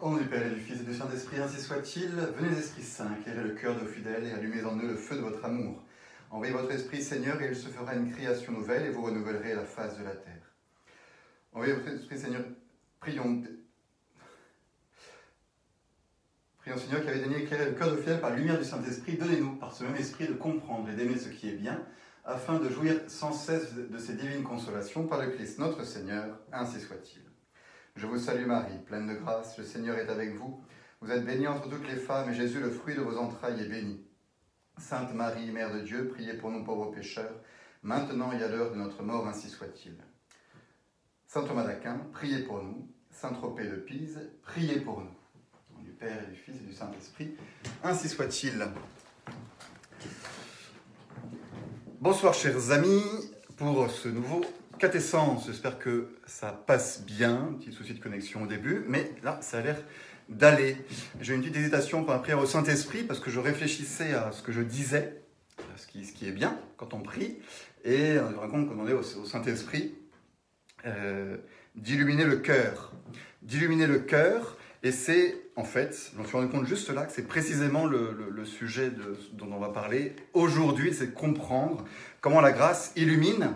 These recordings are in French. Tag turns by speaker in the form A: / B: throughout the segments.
A: Au nom du Père et du Fils et du Saint-Esprit, ainsi soit-il. Venez, Esprit Saint, éclairez le cœur de vos fidèles et allumez en eux le feu de votre amour. Envoyez votre Esprit, Seigneur, et il se fera une création nouvelle et vous renouvellerez la face de la terre. Envoyez votre Esprit, Seigneur. Prions. Prions, Seigneur, qui avait donné éclairer le cœur de fidèles par la lumière du Saint-Esprit. Donnez-nous, par ce même Esprit, de comprendre et d'aimer ce qui est bien, afin de jouir sans cesse de ces divines consolations par le Christ notre Seigneur, ainsi soit-il. Je vous salue Marie, pleine de grâce, le Seigneur est avec vous. Vous êtes bénie entre toutes les femmes, et Jésus, le fruit de vos entrailles, est béni. Sainte Marie, Mère de Dieu, priez pour nous pauvres pécheurs, maintenant et à l'heure de notre mort, ainsi soit-il. Saint Thomas d'Aquin, priez pour nous. Saint Tropez de Pise, priez pour nous. Au nom du Père et du Fils et du Saint-Esprit, ainsi soit-il. Bonsoir chers amis, pour ce nouveau Catessence, j'espère que ça passe bien, petit souci de connexion au début, mais là, ça a l'air d'aller. J'ai une petite hésitation pour la prière au Saint-Esprit, parce que je réfléchissais à ce que je disais, ce qui, ce qui est bien quand on prie, et on se rend compte qu'on est au, Saint-Esprit euh, d'illuminer le cœur. D'illuminer le cœur, et c'est, en fait, je me suis rendu compte juste là que c'est précisément le, sujet dont on va parler aujourd'hui, c'est de comprendre comment la grâce illumine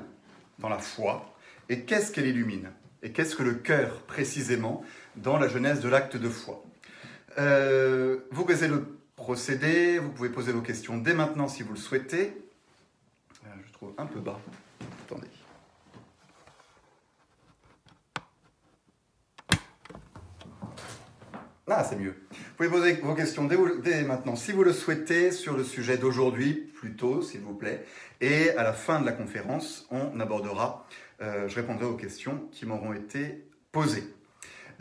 A: dans la foi. Et qu'est-ce qu'elle illumine? Et qu'est-ce que le cœur, précisément, dans la genèse de l'acte de foi? Euh, Vous connaissez le procédé, vous pouvez poser vos questions dès maintenant si vous le souhaitez. Euh, je trouve un peu bas. Attendez. Ah, c'est mieux. Vous pouvez poser vos questions dès, maintenant, si vous le souhaitez, sur le sujet d'aujourd'hui, plutôt, s'il vous plaît. Et à la fin de la conférence, on abordera, euh, je répondrai aux questions qui m'auront été posées.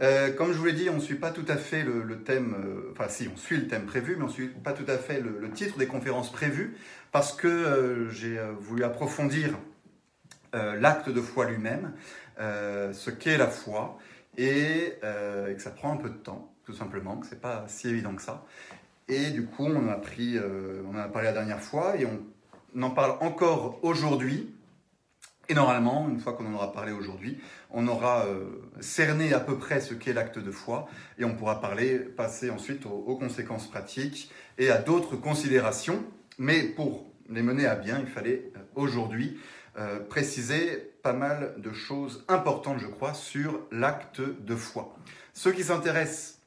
A: Euh, comme je vous l'ai dit, on ne suit pas tout à fait le, thème, euh, enfin si, on suit le thème prévu, mais on ne suit pas tout à fait le, titre des conférences prévues, parce que j'ai voulu approfondir l'acte de foi lui-même, ce qu'est la foi, et, et que ça prend un peu de temps tout simplement, que c'est pas si évident que ça. Et du coup, on a pris, euh, on en a parlé la dernière fois et on en parle encore aujourd'hui. Et normalement, une fois qu'on en aura parlé aujourd'hui, on aura euh, cerné à peu près ce qu'est l'acte de foi et on pourra parler, passer ensuite aux, aux conséquences pratiques et à d'autres considérations. Mais pour les mener à bien, il fallait aujourd'hui euh, préciser pas mal de choses importantes, je crois, sur l'acte de foi. Ceux qui s'intéressent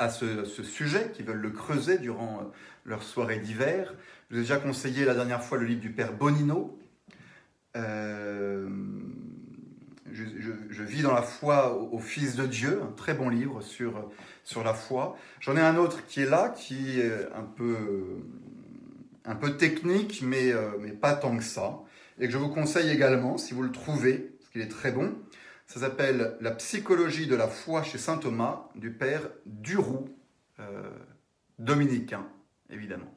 A: à ce, sujet, qui veulent le creuser durant euh, leur soirée d'hiver. Je vous ai déjà conseillé la dernière fois le livre du père Bonino. Euh, je, vis dans la foi au, Fils de Dieu, un très bon livre sur, sur la foi. J'en ai un autre qui est là, qui est un peu, un peu technique, mais, mais pas tant que ça. Et que je vous conseille également, si vous le trouvez, parce qu'il est très bon. Ça s'appelle La psychologie de la foi chez saint Thomas du père Duroux, euh, dominicain, évidemment.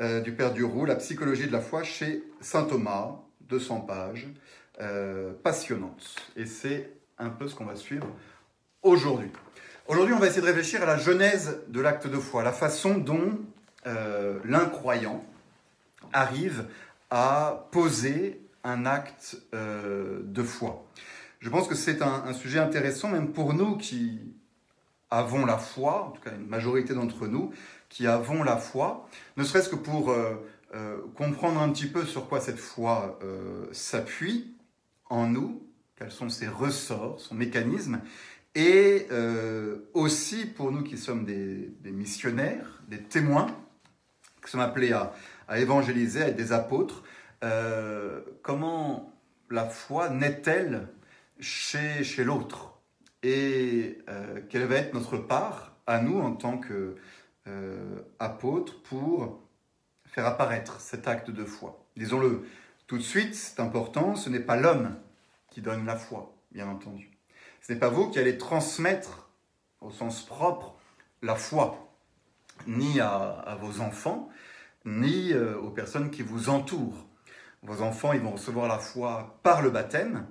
A: Euh, du père Duroux, La psychologie de la foi chez saint Thomas, 200 pages, euh, passionnante. Et c'est un peu ce qu'on va suivre aujourd'hui. Aujourd'hui, on va essayer de réfléchir à la genèse de l'acte de foi, la façon dont l'incroyant arrive à poser un acte euh, de foi. Je pense que c'est un, sujet intéressant, même pour nous qui avons la foi, en tout cas une majorité d'entre nous, qui avons la foi, ne serait-ce que pour euh, euh, comprendre un petit peu sur quoi cette foi s'appuie en nous, quels sont ses ressorts, son mécanisme, et aussi pour nous qui sommes des, des, missionnaires, des témoins, qui sommes appelés à, à évangéliser, à être des apôtres, euh, comment la foi naît-elle chez, chez l'autre? Et euh, quelle va être notre part à nous en tant qu'apôtres euh, pour faire apparaître cet acte de foi? Disons-le tout de suite, c'est important, ce n'est pas l'homme qui donne la foi, bien entendu. Ce n'est pas vous qui allez transmettre au sens propre la foi, ni à, à vos enfants, ni euh, aux personnes qui vous entourent. Vos enfants, ils vont recevoir la foi par le baptême,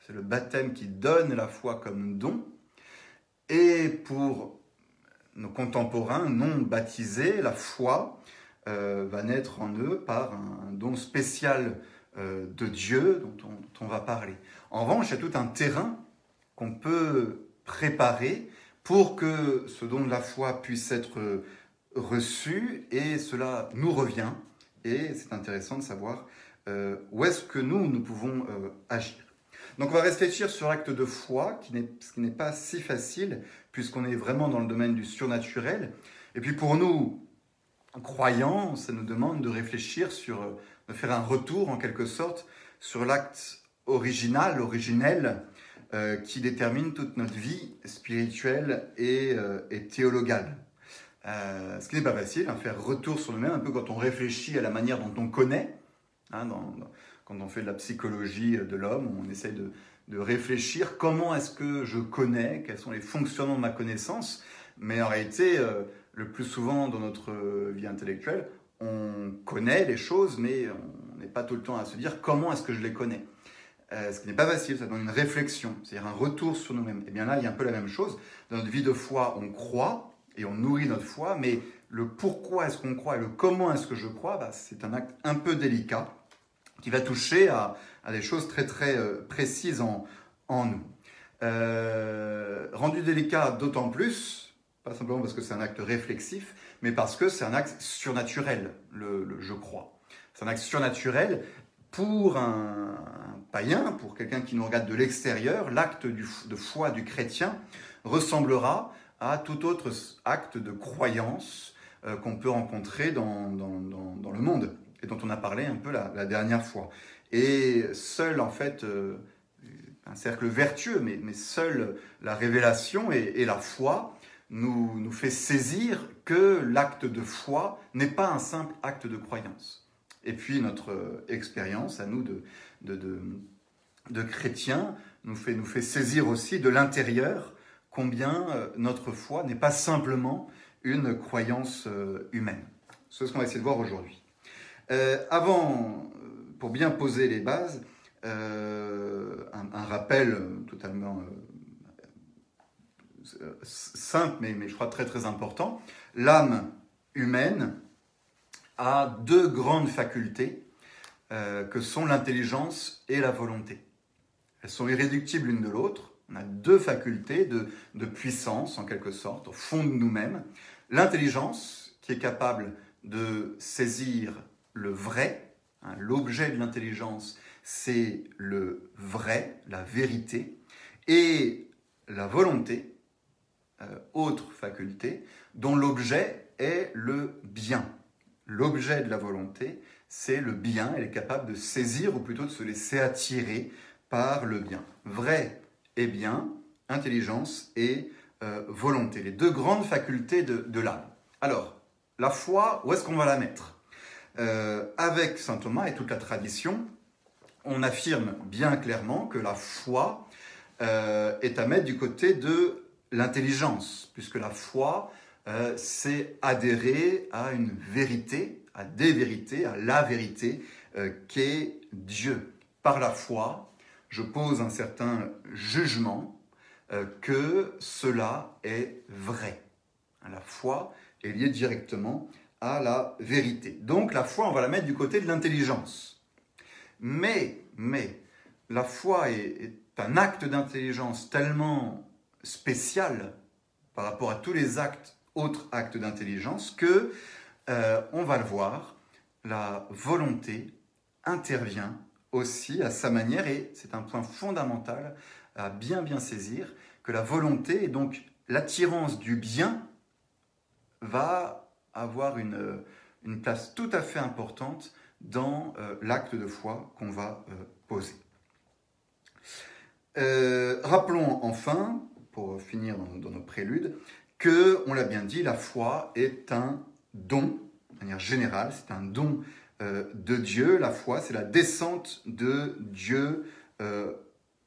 A: c'est le baptême qui donne la foi comme don. Et pour nos contemporains non baptisés, la foi euh, va naître en eux par un, don spécial euh, de Dieu dont on, dont on, va parler. En revanche, il y a tout un terrain qu'on peut préparer pour que ce don de la foi puisse être reçu, et cela nous revient, et c'est intéressant de savoir euh, où est-ce que nous, nous pouvons euh, agir. Donc on va réfléchir sur l'acte de foi, qui ce qui n'est pas si facile, puisqu'on est vraiment dans le domaine du surnaturel. Et puis pour nous, croyants, ça nous demande de réfléchir sur, euh, de faire un retour en quelque sorte sur l'acte original, originel, qui détermine toute notre vie spirituelle et, et théologale. Euh, ce qui n'est pas facile, hein, faire retour sur nous-mêmes, un peu quand on réfléchit à la manière dont on connaît. Hein, quand on fait de la psychologie de l'homme, on essaye de, réfléchir comment est-ce que je connais, quels sont les fonctionnements de ma connaissance. Mais en réalité, euh, le plus souvent dans notre vie intellectuelle, on connaît les choses, mais on n'est pas tout le temps à se dire comment est-ce que je les connais. Euh, ce qui n'est pas facile, ça donne une réflexion, c'est-à-dire un retour sur nous-mêmes. Et bien là, il y a un peu la même chose. Dans notre vie de foi, on croit, et on nourrit notre foi, mais le pourquoi est-ce qu'on croit et le comment est-ce que je crois, bah, c'est un acte un peu délicat qui va toucher à, des choses très très euh, précises en, nous. Euh, rendu délicat d'autant plus, pas simplement parce que c'est un acte réflexif, mais parce que c'est un acte surnaturel, le, je crois. C'est un acte surnaturel pour un, païen, pour quelqu'un qui nous regarde de l'extérieur, l'acte de foi du chrétien ressemblera à tout autre acte de croyance euh, qu'on peut rencontrer dans, dans, le monde et dont on a parlé un peu la, dernière fois. Et seul, en fait, euh, un cercle vertueux, mais, mais seule la révélation et, la foi nous, nous fait saisir que l'acte de foi n'est pas un simple acte de croyance. Et puis notre expérience à nous de, de, de, de chrétiens nous fait, nous fait saisir aussi de l'intérieur combien euh, notre foi n'est pas simplement une croyance euh, humaine. C'est ce qu'on va essayer de voir aujourd'hui. Euh, avant, pour bien poser les bases, un, rappel totalement simple, mais, mais, je crois très très important. L'âme humaine a deux grandes facultés que sont l'intelligence et la volonté. Elles sont irréductibles l'une de l'autre. On a deux facultés de, puissance, en quelque sorte, au fond de nous-mêmes. L'intelligence, qui est capable de saisir le vrai. Hein, l'objet de l'intelligence, c'est le vrai, la vérité. Et la volonté, euh, autre faculté, dont l'objet est le bien. L'objet de la volonté, c'est le bien. Elle est capable de saisir, ou plutôt de se laisser attirer par le bien. Vrai et bien, intelligence et euh, volonté, les deux grandes facultés de, l'âme. Alors, la foi, où est-ce qu'on va la mettre? Euh, Avec saint Thomas et toute la tradition, on affirme bien clairement que la foi euh, est à mettre du côté de l'intelligence, puisque la foi, c'est adhérer à une vérité, à des vérités, à la vérité qu'est Dieu. Par la foi, je pose un certain jugement euh, que cela est vrai. La foi est liée directement à la vérité. Donc la foi, on va la mettre du côté de l'intelligence. Mais, mais, la foi est, un acte d'intelligence tellement spécial par rapport à tous les autres actes d'intelligence, que, euh, on va le voir, la volonté intervient aussi à sa manière, et c'est un point fondamental à bien bien saisir, que la volonté et donc l'attirance du bien va avoir une, une, place tout à fait importante dans euh, l'acte de foi qu'on va euh, poser. Euh, rappelons enfin, pour finir dans, dans nos préludes, que, on l'a bien dit, la foi est un don, de manière générale, c'est un don de Dieu. La foi, c'est la descente de Dieu euh,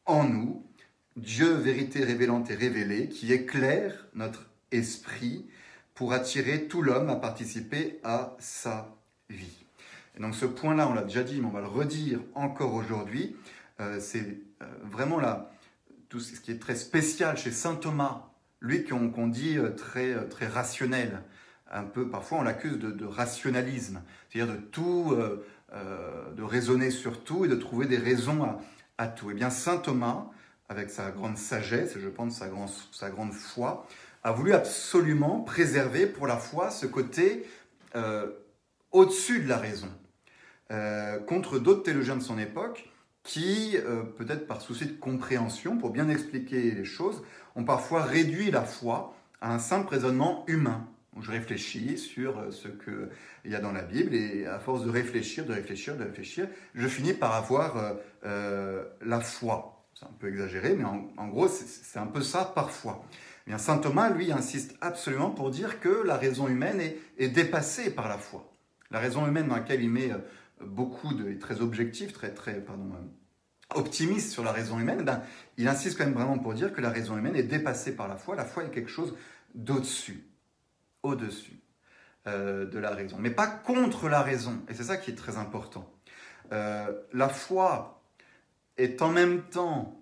A: en nous. Dieu, vérité révélante et révélée, qui éclaire notre esprit pour attirer tout l'homme à participer à sa vie. Et donc ce point-là, on l'a déjà dit, mais on va le redire encore aujourd'hui. Euh, c'est vraiment là, tout ce qui est très spécial chez saint Thomas, lui qu'on dit très, très rationnel, un peu, parfois on l'accuse de, rationalisme, c'est-à-dire de tout, euh, euh, de raisonner sur tout et de trouver des raisons à, tout. Eh bien, saint Thomas avec sa grande sagesse et je pense sa, grande foi, a voulu absolument préserver pour la foi ce côté euh, au-dessus de la raison, contre d'autres théologiens de son époque qui, peut-être par souci de compréhension, pour bien expliquer les choses, ont parfois réduit la foi à un simple raisonnement humain je réfléchis sur euh, ce qu'il y a dans la Bible et à force de réfléchir, de réfléchir, de réfléchir, je finis par avoir euh, euh, la foi. C'est un peu exagéré, mais en, gros, c'est un peu ça parfois. Eh bien, Saint Thomas, lui, insiste absolument pour dire que la raison humaine est, dépassée par la foi. La raison humaine dans laquelle il met beaucoup de, très objectif, très, très, pardon, optimiste sur la raison humaine, eh ben, il insiste quand même vraiment pour dire que la raison humaine est dépassée par la foi. La foi est quelque chose d'au-dessus au-dessus euh, de la raison, mais pas contre la raison. Et c'est ça qui est très important. Euh, la foi est en même temps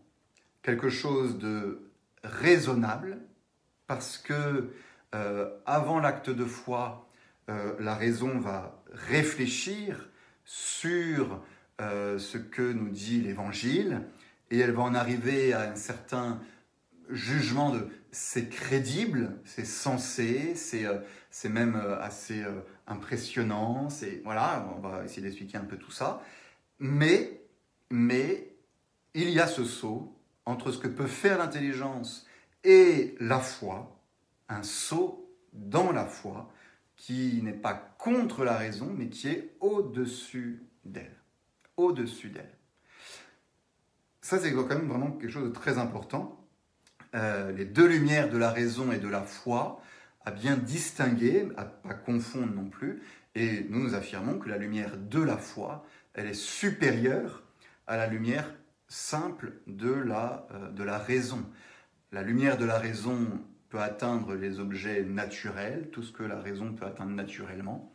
A: quelque chose de raisonnable, parce que euh, avant l'acte de foi, la raison va réfléchir sur ce que nous dit l'Évangile, et elle va en arriver à un certain jugement de c'est crédible, c'est sensé, c'est euh, même euh, assez euh, impressionnant, c'est voilà, on va essayer d'expliquer un peu tout ça. Mais, mais il y a ce saut entre ce que peut faire l'intelligence et la foi, un saut dans la foi qui n'est pas contre la raison, mais qui est au-dessus d'elle. Au-dessus d'elle. Ça, c'est quand même vraiment quelque chose de très important. Euh, les deux lumières de la raison et de la foi, à bien distinguer, à pas confondre non plus. Et nous nous affirmons que la lumière de la foi, elle est supérieure à la lumière simple de la, euh, de la raison. La lumière de la raison peut atteindre les objets naturels, tout ce que la raison peut atteindre naturellement.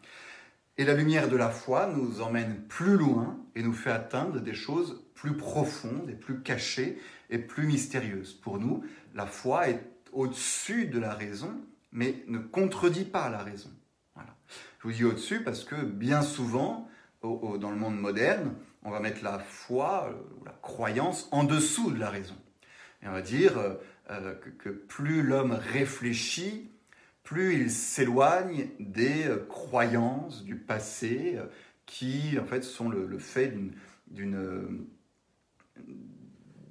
A: Et la lumière de la foi nous emmène plus loin et nous fait atteindre des choses plus profondes et plus cachées et plus mystérieuses. Pour nous, la foi est au-dessus de la raison, mais ne contredit pas la raison. Voilà. Je vous dis au-dessus parce que bien souvent, dans le monde moderne, on va mettre la foi, ou euh, la croyance, en dessous de la raison. Et on va dire euh, euh, que, plus l'homme réfléchit, plus il s'éloigne des croyances du passé qui, en fait, sont le, fait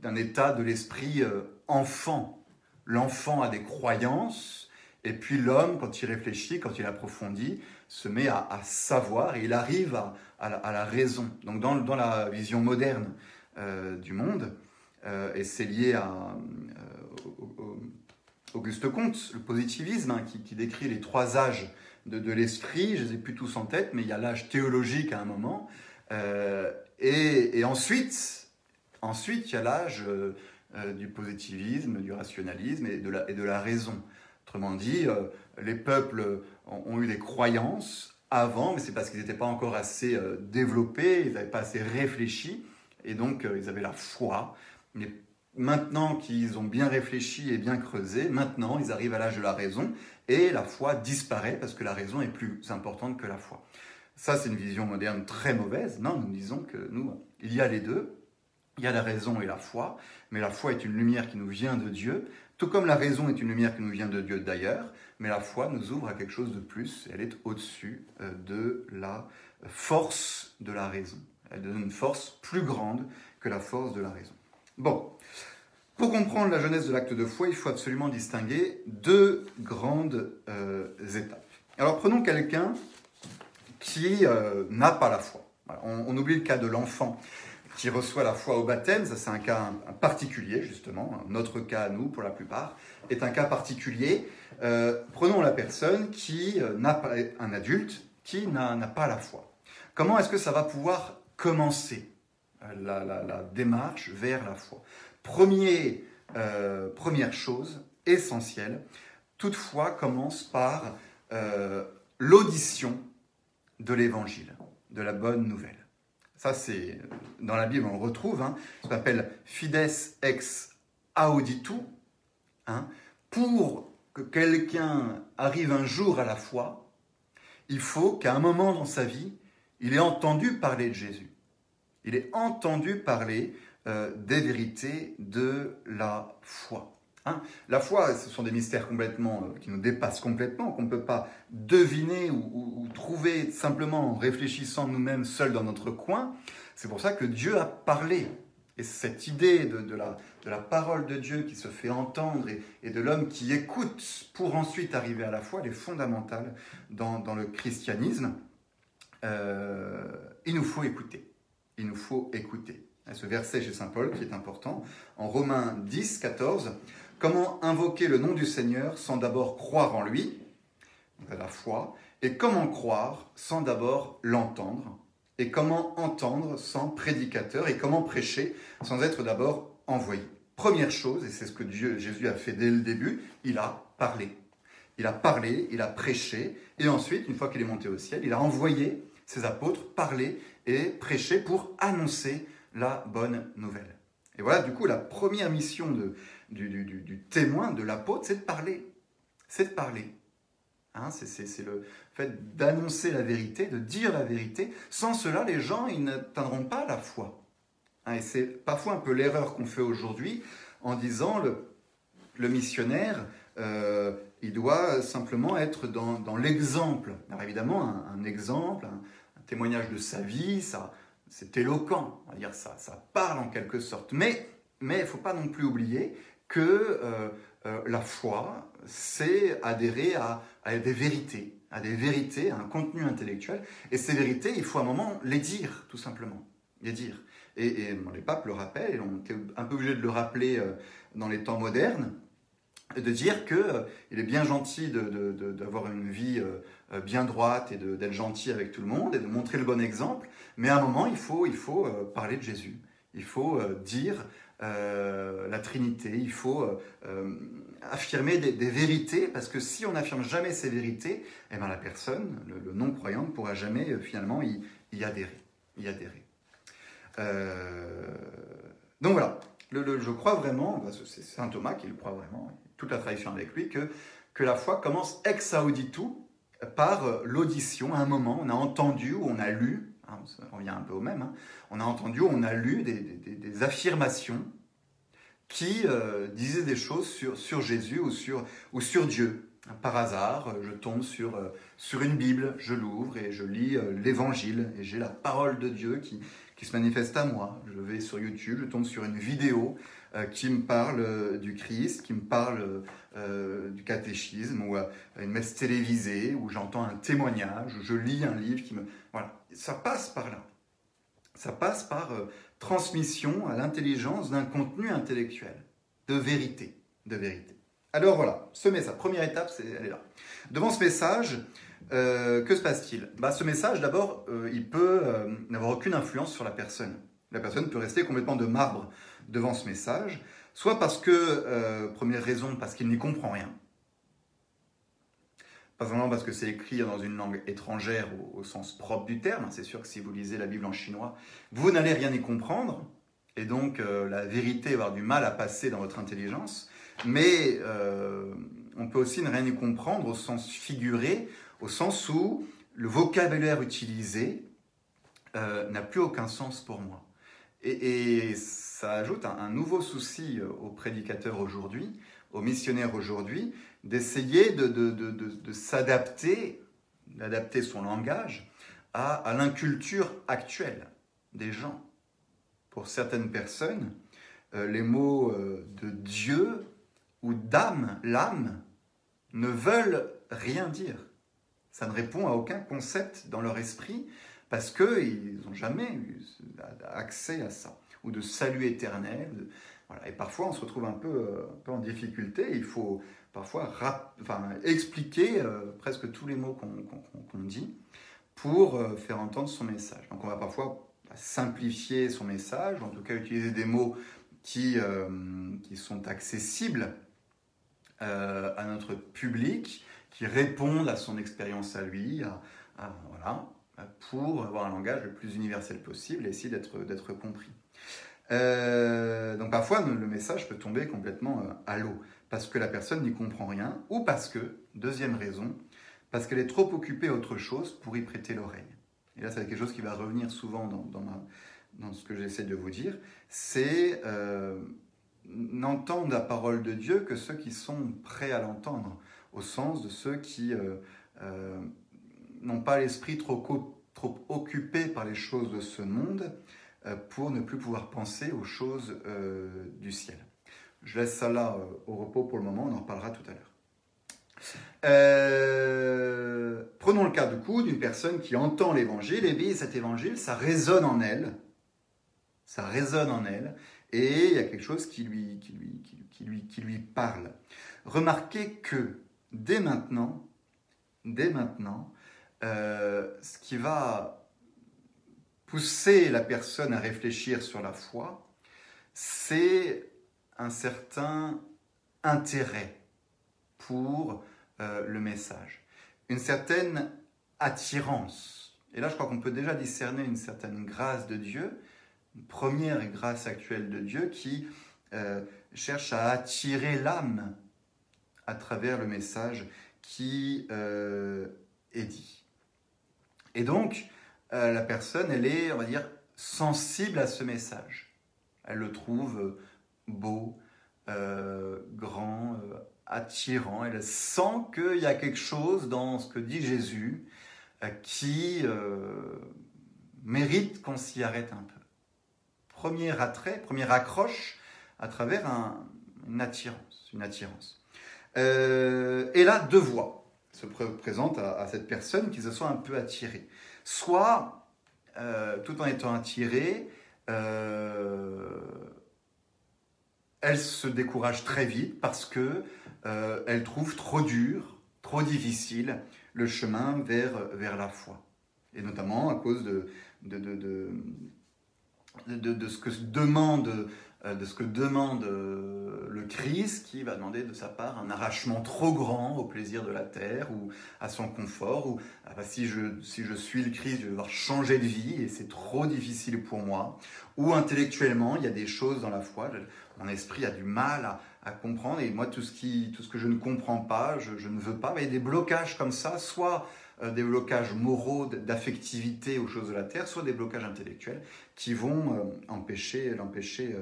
A: d'un état de l'esprit enfant. L'enfant a des croyances, et puis l'homme, quand il réfléchit, quand il approfondit, se met à, savoir et il arrive à, la, raison. Donc dans, dans la vision moderne du monde, et c'est lié à, Auguste Comte, le positivisme, hein, qui, décrit les trois âges de, l'esprit. Je ne les ai plus tous en tête, mais il y a l'âge théologique à un moment. Euh, et, ensuite, ensuite, il y a l'âge euh, euh, du positivisme, du rationalisme et de la, et de la raison. Autrement dit, les peuples ont, eu des croyances avant, mais c'est parce qu'ils n'étaient pas encore assez développés, ils n'avaient pas assez réfléchi, et donc ils avaient la foi. Mais Maintenant qu'ils ont bien réfléchi et bien creusé, maintenant ils arrivent à l'âge de la raison et la foi disparaît parce que la raison est plus importante que la foi. Ça, c'est une vision moderne très mauvaise. Non, nous disons que nous, il y a les deux. Il y a la raison et la foi, mais la foi est une lumière qui nous vient de Dieu, tout comme la raison est une lumière qui nous vient de Dieu d'ailleurs, mais la foi nous ouvre à quelque chose de plus, elle est au-dessus euh, de la force de la raison. Elle donne une force plus grande que la force de la raison. Bon, pour comprendre la jeunesse de l'acte de foi, il faut absolument distinguer deux grandes euh, étapes. Alors prenons quelqu'un qui euh, n'a pas la foi. on, oublie le cas de l'enfant qui reçoit la foi au baptême, ça c'est un cas particulier justement, notre cas nous pour la plupart est un cas particulier. Euh, prenons la personne qui n'a pas, un adulte qui n'a pas la foi. Comment est-ce que ça va pouvoir commencer la démarche vers la foi? Premier, euh, première chose essentielle, toutefois commence par euh, l'audition de l'évangile, de la bonne nouvelle. Ça, c'est dans la Bible, on le retrouve. Hein, ça s'appelle fides ex auditu. Hein, pour que quelqu'un arrive un jour à la foi, il faut qu'à un moment dans sa vie, il ait entendu parler de Jésus. Il ait entendu parler des vérités de la foi. Hein. la foi, ce sont des mystères complètement qui nous dépassent complètement, qu'on ne peut pas deviner ou, trouver simplement en réfléchissant nous-mêmes seuls dans notre coin. C'est pour ça que Dieu a parlé. Et cette idée de, la, parole de Dieu qui se fait entendre et, de l'homme qui écoute pour ensuite arriver à la foi, elle est fondamentale dans, dans le christianisme. Euh, il nous faut écouter. Il nous faut écouter. Ce verset chez Saint Paul qui est important, en Romains 10, 14, comment invoquer le nom du Seigneur sans d'abord croire en lui, à la foi, et comment croire sans d'abord l'entendre, et comment entendre sans prédicateur, et comment prêcher sans être d'abord envoyé? Première chose, et c'est ce que Dieu, Jésus a fait dès le début, il a parlé. Il a parlé, il a prêché, et ensuite, une fois qu'il est monté au ciel, il a envoyé ses apôtres parler et prêcher pour annoncer la bonne nouvelle. Et voilà, du coup, la première mission du, témoin, de l'apôtre, c'est de parler. C'est de parler. Hein, c'est le fait d'annoncer la vérité, de dire la vérité. Sans cela, les gens, ils n'atteindront pas la foi. Hein, et c'est parfois un peu l'erreur qu'on fait aujourd'hui en disant le, le missionnaire, euh, il doit simplement être dans, l'exemple. Alors évidemment, un, exemple, un, témoignage de sa vie, ça, c'est éloquent, on va dire ça, ça parle en quelque sorte. Mais il ne faut pas non plus oublier que euh, euh, la foi, c'est adhérer à, des vérités, à des vérités, à un contenu intellectuel. Et ces vérités, il faut à un moment les dire, tout simplement. Les dire. Et, les papes le rappellent, et on était un peu obligé de le rappeler dans les temps modernes, de dire qu'il euh, est bien gentil d'avoir une vie euh, euh, bien droite et d'être gentil avec tout le monde et de montrer le bon exemple, mais à un moment, il faut, il faut parler de Jésus. Il faut dire la Trinité, il faut affirmer des, vérités, parce que si on n'affirme jamais ces vérités, eh ben la personne, le, non-croyant, ne pourra jamais finalement y, adhérer. Donc voilà, je crois vraiment, bah, c'est Saint Thomas qui le croit vraiment, toute la tradition avec lui, que, que la foi commence ex auditu par euh, l'audition. À un moment, on a entendu ou on a lu, hein, on revient un peu au même, hein, on a entendu on a lu des, affirmations qui euh, disaient des choses sur, Jésus ou sur, Dieu. Par hasard, je tombe sur, euh, sur une Bible, je l'ouvre et je lis l'Évangile et j'ai la parole de Dieu qui, se manifeste à moi. Je vais sur YouTube, je tombe sur une vidéo euh, qui me parle euh, du Christ, qui me parle euh, du catéchisme, ou une messe télévisée, où j'entends un témoignage, où je lis un livre qui me... Voilà, ça passe par là. Ça passe par transmission à l'intelligence d'un contenu intellectuel, de vérité, de vérité. Alors voilà, ce message, première étape, c'est, elle est là. Devant ce message, que se passe-t-il? Bah, Ce message, d'abord, il peut n'avoir aucune influence sur la personne. La personne peut rester complètement de marbre devant ce message, soit parce que, euh, première raison, parce qu'il n'y comprend rien, pas seulement parce que c'est écrit dans une langue étrangère au, sens propre du terme, c'est sûr que si vous lisez la Bible en chinois, vous n'allez rien y comprendre, et donc euh, la vérité va avoir du mal à passer dans votre intelligence, mais euh, on peut aussi ne rien y comprendre au sens figuré, au sens où le vocabulaire utilisé n'a plus aucun sens pour moi. Et, ça ajoute un, nouveau souci euh, aux prédicateurs aujourd'hui, aux missionnaires aujourd'hui, d'essayer de, s'adapter, d'adapter son langage à, l'inculture actuelle des gens. Pour certaines personnes, euh, les mots euh, de Dieu ou d'âme, l'âme, ne veulent rien dire. Ça ne répond à aucun concept dans leur esprit parce qu'ils n'ont jamais eu accès à ça, ou de salut éternel. Voilà. Et parfois, on se retrouve un peu, euh, un peu en difficulté. Il faut parfois enfin, expliquer euh, presque tous les mots qu'on dit pour euh, faire entendre son message. Donc, on va parfois simplifier son message, en tout cas utiliser des mots qui, qui sont accessibles à notre public, qui répondent à son expérience à lui. voilà pour avoir un langage le plus universel possible et essayer d'être compris. Euh, donc parfois, le message peut tomber complètement euh, à l'eau, parce que la personne n'y comprend rien, ou parce que, deuxième raison, parce qu'elle est trop occupée à autre chose pour y prêter l'oreille. Et là, c'est quelque chose qui va revenir souvent dans, ce que j'essaie de vous dire, c'est euh, n'entendre la parole de Dieu que ceux qui sont prêts à l'entendre, au sens de ceux qui euh, euh, n'ont pas l'esprit trop, trop occupé par les choses de ce monde pour ne plus pouvoir penser aux choses du ciel. Je laisse ça là au repos pour le moment, on en reparlera tout à l'heure. prenons le cas du coup d'une personne qui entend l'évangile, et bien cet évangile, ça résonne en elle, ça résonne en elle, et il y a quelque chose qui lui parle. Remarquez que dès maintenant, dès maintenant, euh, ce qui va pousser la personne à réfléchir sur la foi, c'est un certain intérêt pour euh, le message, une certaine attirance. Et là, je crois qu'on peut déjà discerner une certaine grâce de Dieu, première grâce actuelle de Dieu qui euh, cherche à attirer l'âme à travers le message qui euh, est dit. Et donc, la personne, elle est, on va dire, sensible à ce message. Elle le trouve beau, grand, attirant. Elle sent qu'il y a quelque chose dans ce que dit Jésus qui mérite qu'on s'y arrête un peu premier attrait, première accroche à travers une attirance. Une attirance. Euh, et là, deux voies se présentent à, cette personne qui se sent un peu attirée. Soit, euh, tout en étant attirée, euh, elle se décourage très vite parce que elle trouve trop dur, trop difficile le chemin vers, vers la foi. Et notamment à cause de, de, de de, ce que demande, euh, de ce que demande euh, le Christ, qui va demander de sa part un arrachement trop grand au plaisir de la terre ou à son confort, ou ah bah, si, je, si je suis le Christ, je vais devoir changer de vie et c'est trop difficile pour moi, ou intellectuellement, il y a des choses dans la foi, mon esprit a du mal à, comprendre, et moi, tout ce, qui, tout ce que je ne comprends pas, je, ne veux pas, il y a des blocages comme ça, soit euh, des blocages moraux, d'affectivité aux choses de la terre, soit des blocages intellectuels qui vont euh, empêcher l'empêcher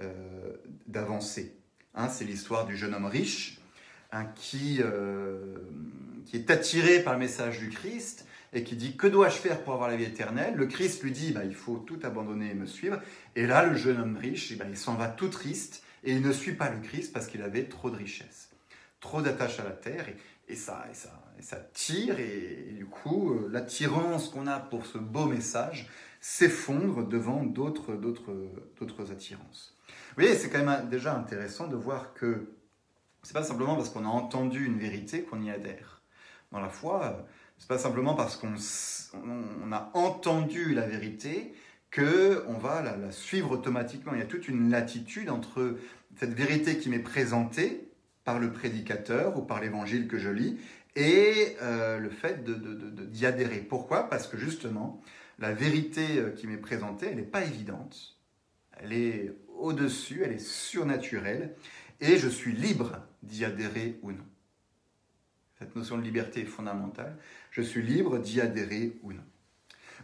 A: euh, d'avancer. Hein, c'est l'histoire du jeune homme riche hein, qui, qui est attiré par le message du Christ et qui dit que dois-je faire pour avoir la vie éternelle? Le Christ lui dit bah, il faut tout abandonner et me suivre. Et là, le jeune homme riche, eh ben, il s'en va tout triste et il ne suit pas le Christ parce qu'il avait trop de richesses, trop d'attaches à la terre et, ça, et ça, ça tire, et, du coup, euh, l'attirance qu'on a pour ce beau message s'effondre devant d'autres attirances. Vous voyez, c'est quand même déjà intéressant de voir que c'est pas simplement parce qu'on a entendu une vérité qu'on y adhère. Dans la foi, c'est pas simplement parce qu'on on a entendu la vérité que on va la, suivre automatiquement. Il y a toute une latitude entre cette vérité qui m'est présentée par le prédicateur ou par l'évangile que je lis et euh, le fait d'y de, adhérer. Pourquoi? Parce que justement, la vérité euh, qui m'est présentée, elle n'est pas évidente, elle est au-dessus, elle est surnaturelle, et je suis libre d'y adhérer ou non. Cette notion de liberté est fondamentale. Je suis libre d'y adhérer ou non.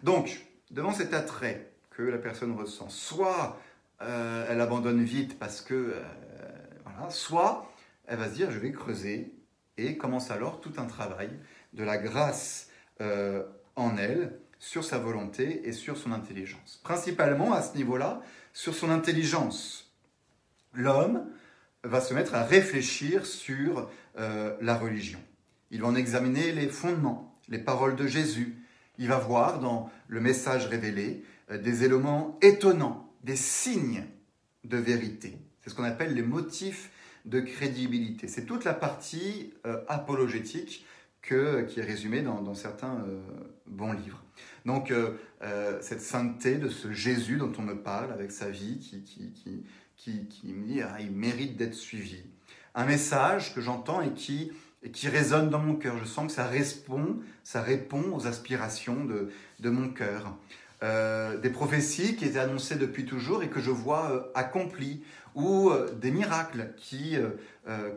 A: Donc, devant cet attrait que la personne ressent, soit euh, elle abandonne vite parce que, voilà, soit elle va se dire, je vais creuser, et commence alors tout un travail de la grâce euh, en elle sur sa volonté et sur son intelligence. Principalement à ce niveau-là, sur son intelligence. L'homme va se mettre à réfléchir sur euh, la religion. Il va en examiner les fondements, les paroles de Jésus. Il va voir dans le message révélé euh, des éléments étonnants, des signes de vérité. C'est ce qu'on appelle les motifs de crédibilité. C'est toute la partie euh, apologétique que, qui est résumée dans, certains euh, bons livres. Donc euh, cette sainteté de ce Jésus dont on me parle avec sa vie qui, me dit ah, il mérite d'être suivi. Un message que j'entends et qui, et qui résonne dans mon cœur. Je sens que ça répond, ça répond aux aspirations de, de mon cœur. euh, des prophéties qui étaient annoncées depuis toujours et que je vois euh, accomplies, ou euh, des miracles qui,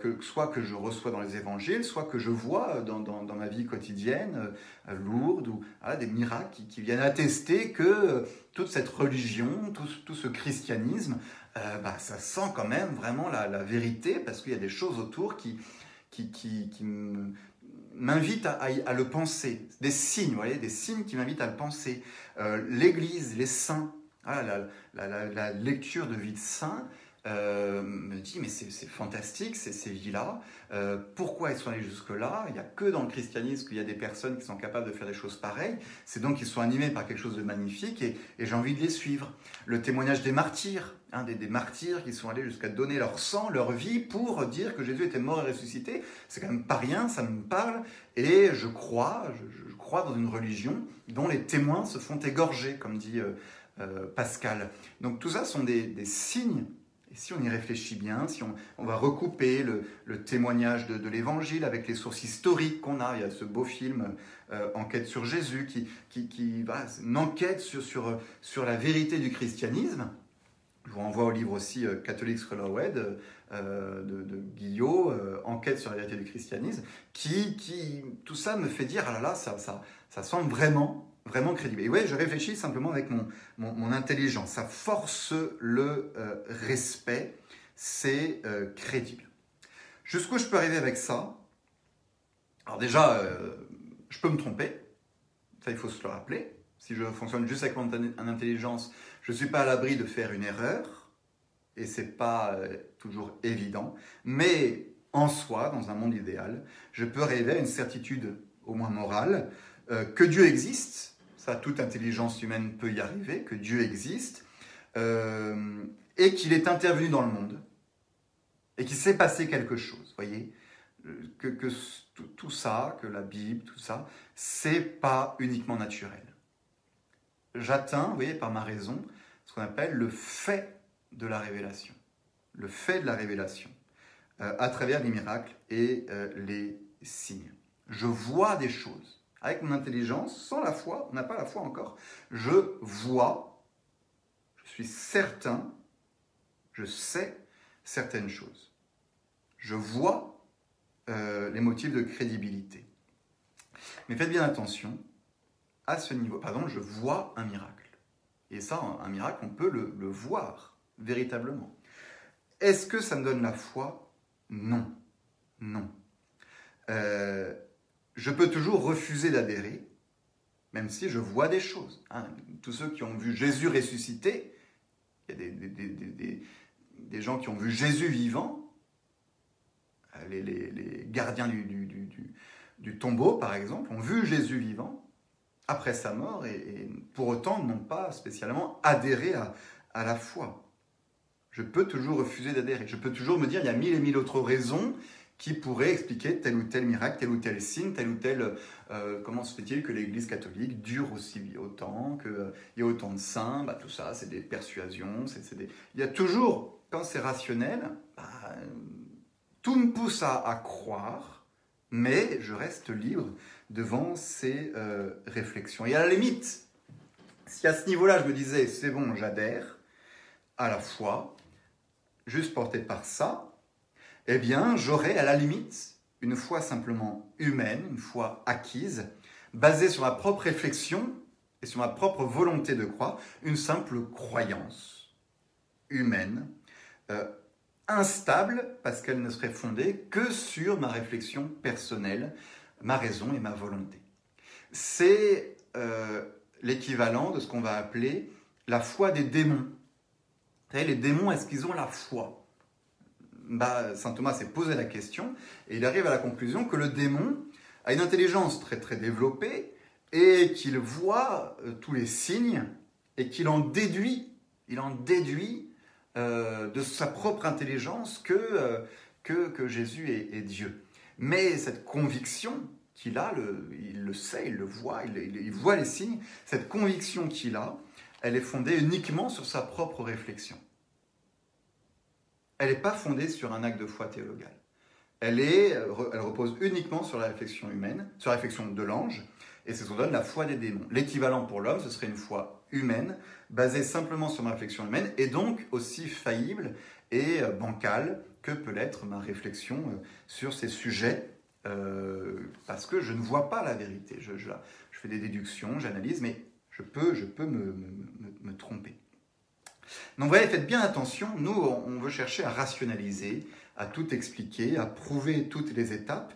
A: que, soit que je reçois dans les évangiles, soit que je vois dans, dans, ma vie quotidienne, lourde, ou des miracles qui, viennent attester que toute cette religion, tout, tout ce christianisme, bah, ça sent quand même vraiment la, la vérité, parce qu'il y a des choses autour qui, qui, m'invitent à, le penser. Des signes, vous voyez, des signes qui m'invitent à le penser. Euh, l'Église, les saints, ah, la, lecture de vie de saints euh, me dit mais c'est fantastique ces, vies-là. Euh, pourquoi ils sont allés jusque-là? Il n'y a que dans le christianisme qu'il y a des personnes qui sont capables de faire des choses pareilles. C'est donc qu'ils sont animés par quelque chose de magnifique et, j'ai envie de les suivre. Le témoignage des martyrs, hein, des, martyrs qui sont allés jusqu'à donner leur sang, leur vie pour dire que Jésus était mort et ressuscité, c'est quand même pas rien, ça me parle. Et je crois, je, crois dans une religion dont les témoins se font égorger, comme dit euh, Pascal. Donc tout ça sont des signes et si on y réfléchit bien, si on, va recouper le, témoignage de, l'évangile avec les sources historiques qu'on a, il y a ce beau film euh, Enquête sur Jésus qui, qui, qui une enquête sur, la vérité du christianisme. Je vous renvoie au livre aussi euh, Catholic Scholarwed euh, de, de, Guillot, Enquête sur la vérité du christianisme, qui, qui, tout ça me fait dire, ah là là, ça, ça, ça semble vraiment vraiment crédible. Et ouais, je réfléchis simplement avec mon, mon, intelligence. Ça force le euh, respect, c'est euh, crédible. Jusqu'où je peux arriver avec ça? Alors déjà, euh, je peux me tromper, ça il faut se le rappeler. Si je fonctionne juste avec mon intelligence, je ne suis pas à l'abri de faire une erreur, et c'est pas toujours évident. Mais en soi, dans un monde idéal, je peux arriver à une certitude, au moins morale, que Dieu existe ça toute intelligence humaine peut y arriver, que Dieu existe, euh, et qu'il est intervenu dans le monde, et qu'il s'est passé quelque chose, voyez que, tout, ça, que la Bible, tout ça, c'est pas uniquement naturel. J'atteins, vous voyez, par ma raison, ce qu'on appelle le fait de la révélation. Le fait de la révélation, euh, à travers les miracles et euh, les signes. Je vois des choses avec mon intelligence, sans la foi, on n'a pas la foi encore, je vois, je suis certain, je sais certaines choses. Je vois euh, les motifs de crédibilité. Mais faites bien attention, à ce niveau, pardon, je vois un miracle. Et ça, un miracle, on peut le, voir véritablement. Est-ce que ça me donne la foi? Non. Non. Euh, je peux toujours refuser d'adhérer, même si je vois des choses. Hein. Tous ceux qui ont vu Jésus ressuscité, il y a des, gens qui ont vu Jésus vivant, euh, les, gardiens du, tombeau, par exemple, ont vu Jésus vivant après sa mort et, pour autant n'ont pas spécialement adhéré à, à la foi. Je peux toujours refuser d'adhérer. Je peux toujours me dire, il y a mille et mille autres raisons qui pourrait expliquer tel ou tel miracle, tel ou tel signe, tel ou tel... Euh, comment se fait-il que l'Église catholique dure aussi autant, qu'il euh, y a autant de saints? Bah, Tout ça, c'est des persuasions. c'est des... Il y a toujours, quand c'est rationnel, bah, tout me pousse à, croire, mais je reste libre devant ces euh, réflexions. Et à la limite, si à ce niveau-là, je me disais, c'est bon, j'adhère à la foi, juste porté par ça, eh bien, j'aurais à la limite une foi simplement humaine, une foi acquise, basée sur ma propre réflexion et sur ma propre volonté de croire, une simple croyance humaine, euh, instable parce qu'elle ne serait fondée que sur ma réflexion personnelle, ma raison et ma volonté. C'est euh, l'équivalent de ce qu'on va appeler la foi des démons. Vous les démons, est-ce qu'ils ont la foi? Bah, Saint Thomas s'est posé la question et il arrive à la conclusion que le démon a une intelligence très très développée et qu'il voit euh, tous les signes et qu'il en déduit, il en déduit euh, de sa propre intelligence que, euh, que, Jésus est, Dieu. Mais cette conviction qu'il a, le, il le sait, il le voit, il, il voit les signes, cette conviction qu'il a, elle est fondée uniquement sur sa propre réflexion elle n'est pas fondée sur un acte de foi théologal. Elle, est, elle repose uniquement sur la réflexion humaine, sur la réflexion de l'ange, et c'est ce qu'on donne la foi des démons. L'équivalent pour l'homme, ce serait une foi humaine, basée simplement sur ma réflexion humaine, et donc aussi faillible et euh, bancale que peut l'être ma réflexion euh, sur ces sujets, euh, parce que je ne vois pas la vérité. Je, fais des déductions, j'analyse, mais je peux, je peux me tromper. Donc voyez, faites bien attention, nous on veut chercher à rationaliser, à tout expliquer, à prouver toutes les étapes,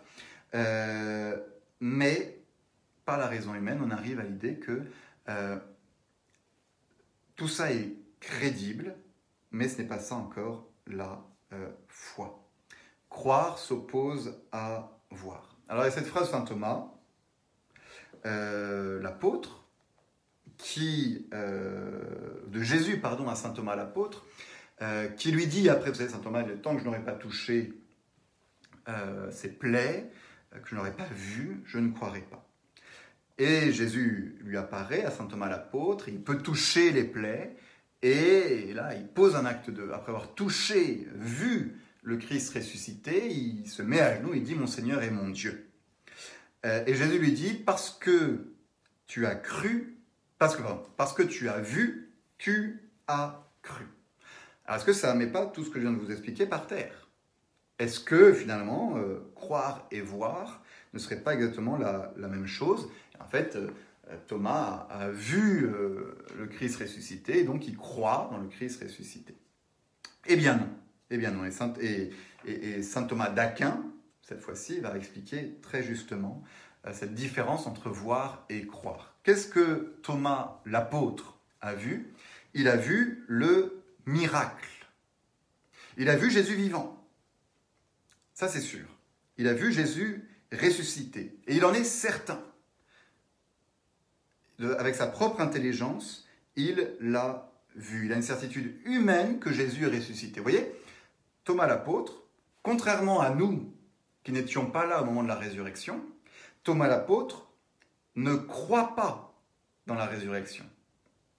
A: euh, mais par la raison humaine, on arrive à l'idée que euh, tout ça est crédible, mais ce n'est pas ça encore la euh, foi. Croire s'oppose à voir. Alors il y a cette phrase Saint Thomas, l'apôtre, qui euh, de Jésus pardon à saint Thomas l'apôtre, euh, qui lui dit après vous savez saint Thomas temps que je n'aurais pas touché euh, ses plaies, que je n'aurais pas vu, je ne croirais pas. Et Jésus lui apparaît à saint Thomas l'apôtre, il peut toucher les plaies et là il pose un acte de après avoir touché, vu le Christ ressuscité, il se met à genoux, il dit mon Seigneur et mon Dieu. et Jésus lui dit parce que tu as cru, parce que, parce que tu as vu, tu as cru. Alors, est-ce que ça ne met pas tout ce que je viens de vous expliquer par terre? Est-ce que finalement, euh, croire et voir ne serait pas exactement la, même chose? En fait, euh, Thomas a, vu euh, le Christ ressuscité, donc il croit dans le Christ ressuscité. Eh bien non. Eh bien non. Et Saint Thomas d'Aquin, cette fois-ci, va expliquer très justement cette différence entre voir et croire. Qu'est-ce que Thomas l'apôtre a vu? Il a vu le miracle. Il a vu Jésus vivant. Ça c'est sûr. Il a vu Jésus ressuscité. Et il en est certain. Avec sa propre intelligence, il l'a vu. Il a une certitude humaine que Jésus est ressuscité. Vous voyez Thomas l'apôtre, contrairement à nous qui n'étions pas là au moment de la résurrection, Thomas l'apôtre ne croit pas dans la résurrection.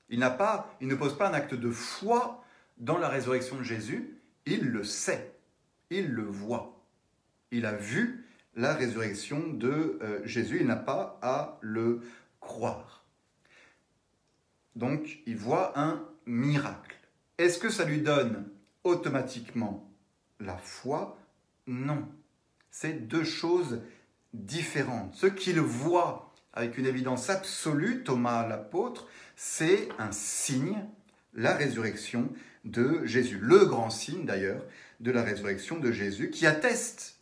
A: Il n'a pas, il ne pose pas un acte de foi dans la résurrection de Jésus, il le sait, il le voit. Il a vu la résurrection de euh, Jésus, il n'a pas à le croire. Donc, il voit un miracle. Est-ce que ça lui donne automatiquement la foi? Non. C'est deux choses différentes. Ce qu'il voit avec une évidence absolue, Thomas l'apôtre, c'est un signe, la résurrection de Jésus. Le grand signe d'ailleurs de la résurrection de Jésus qui atteste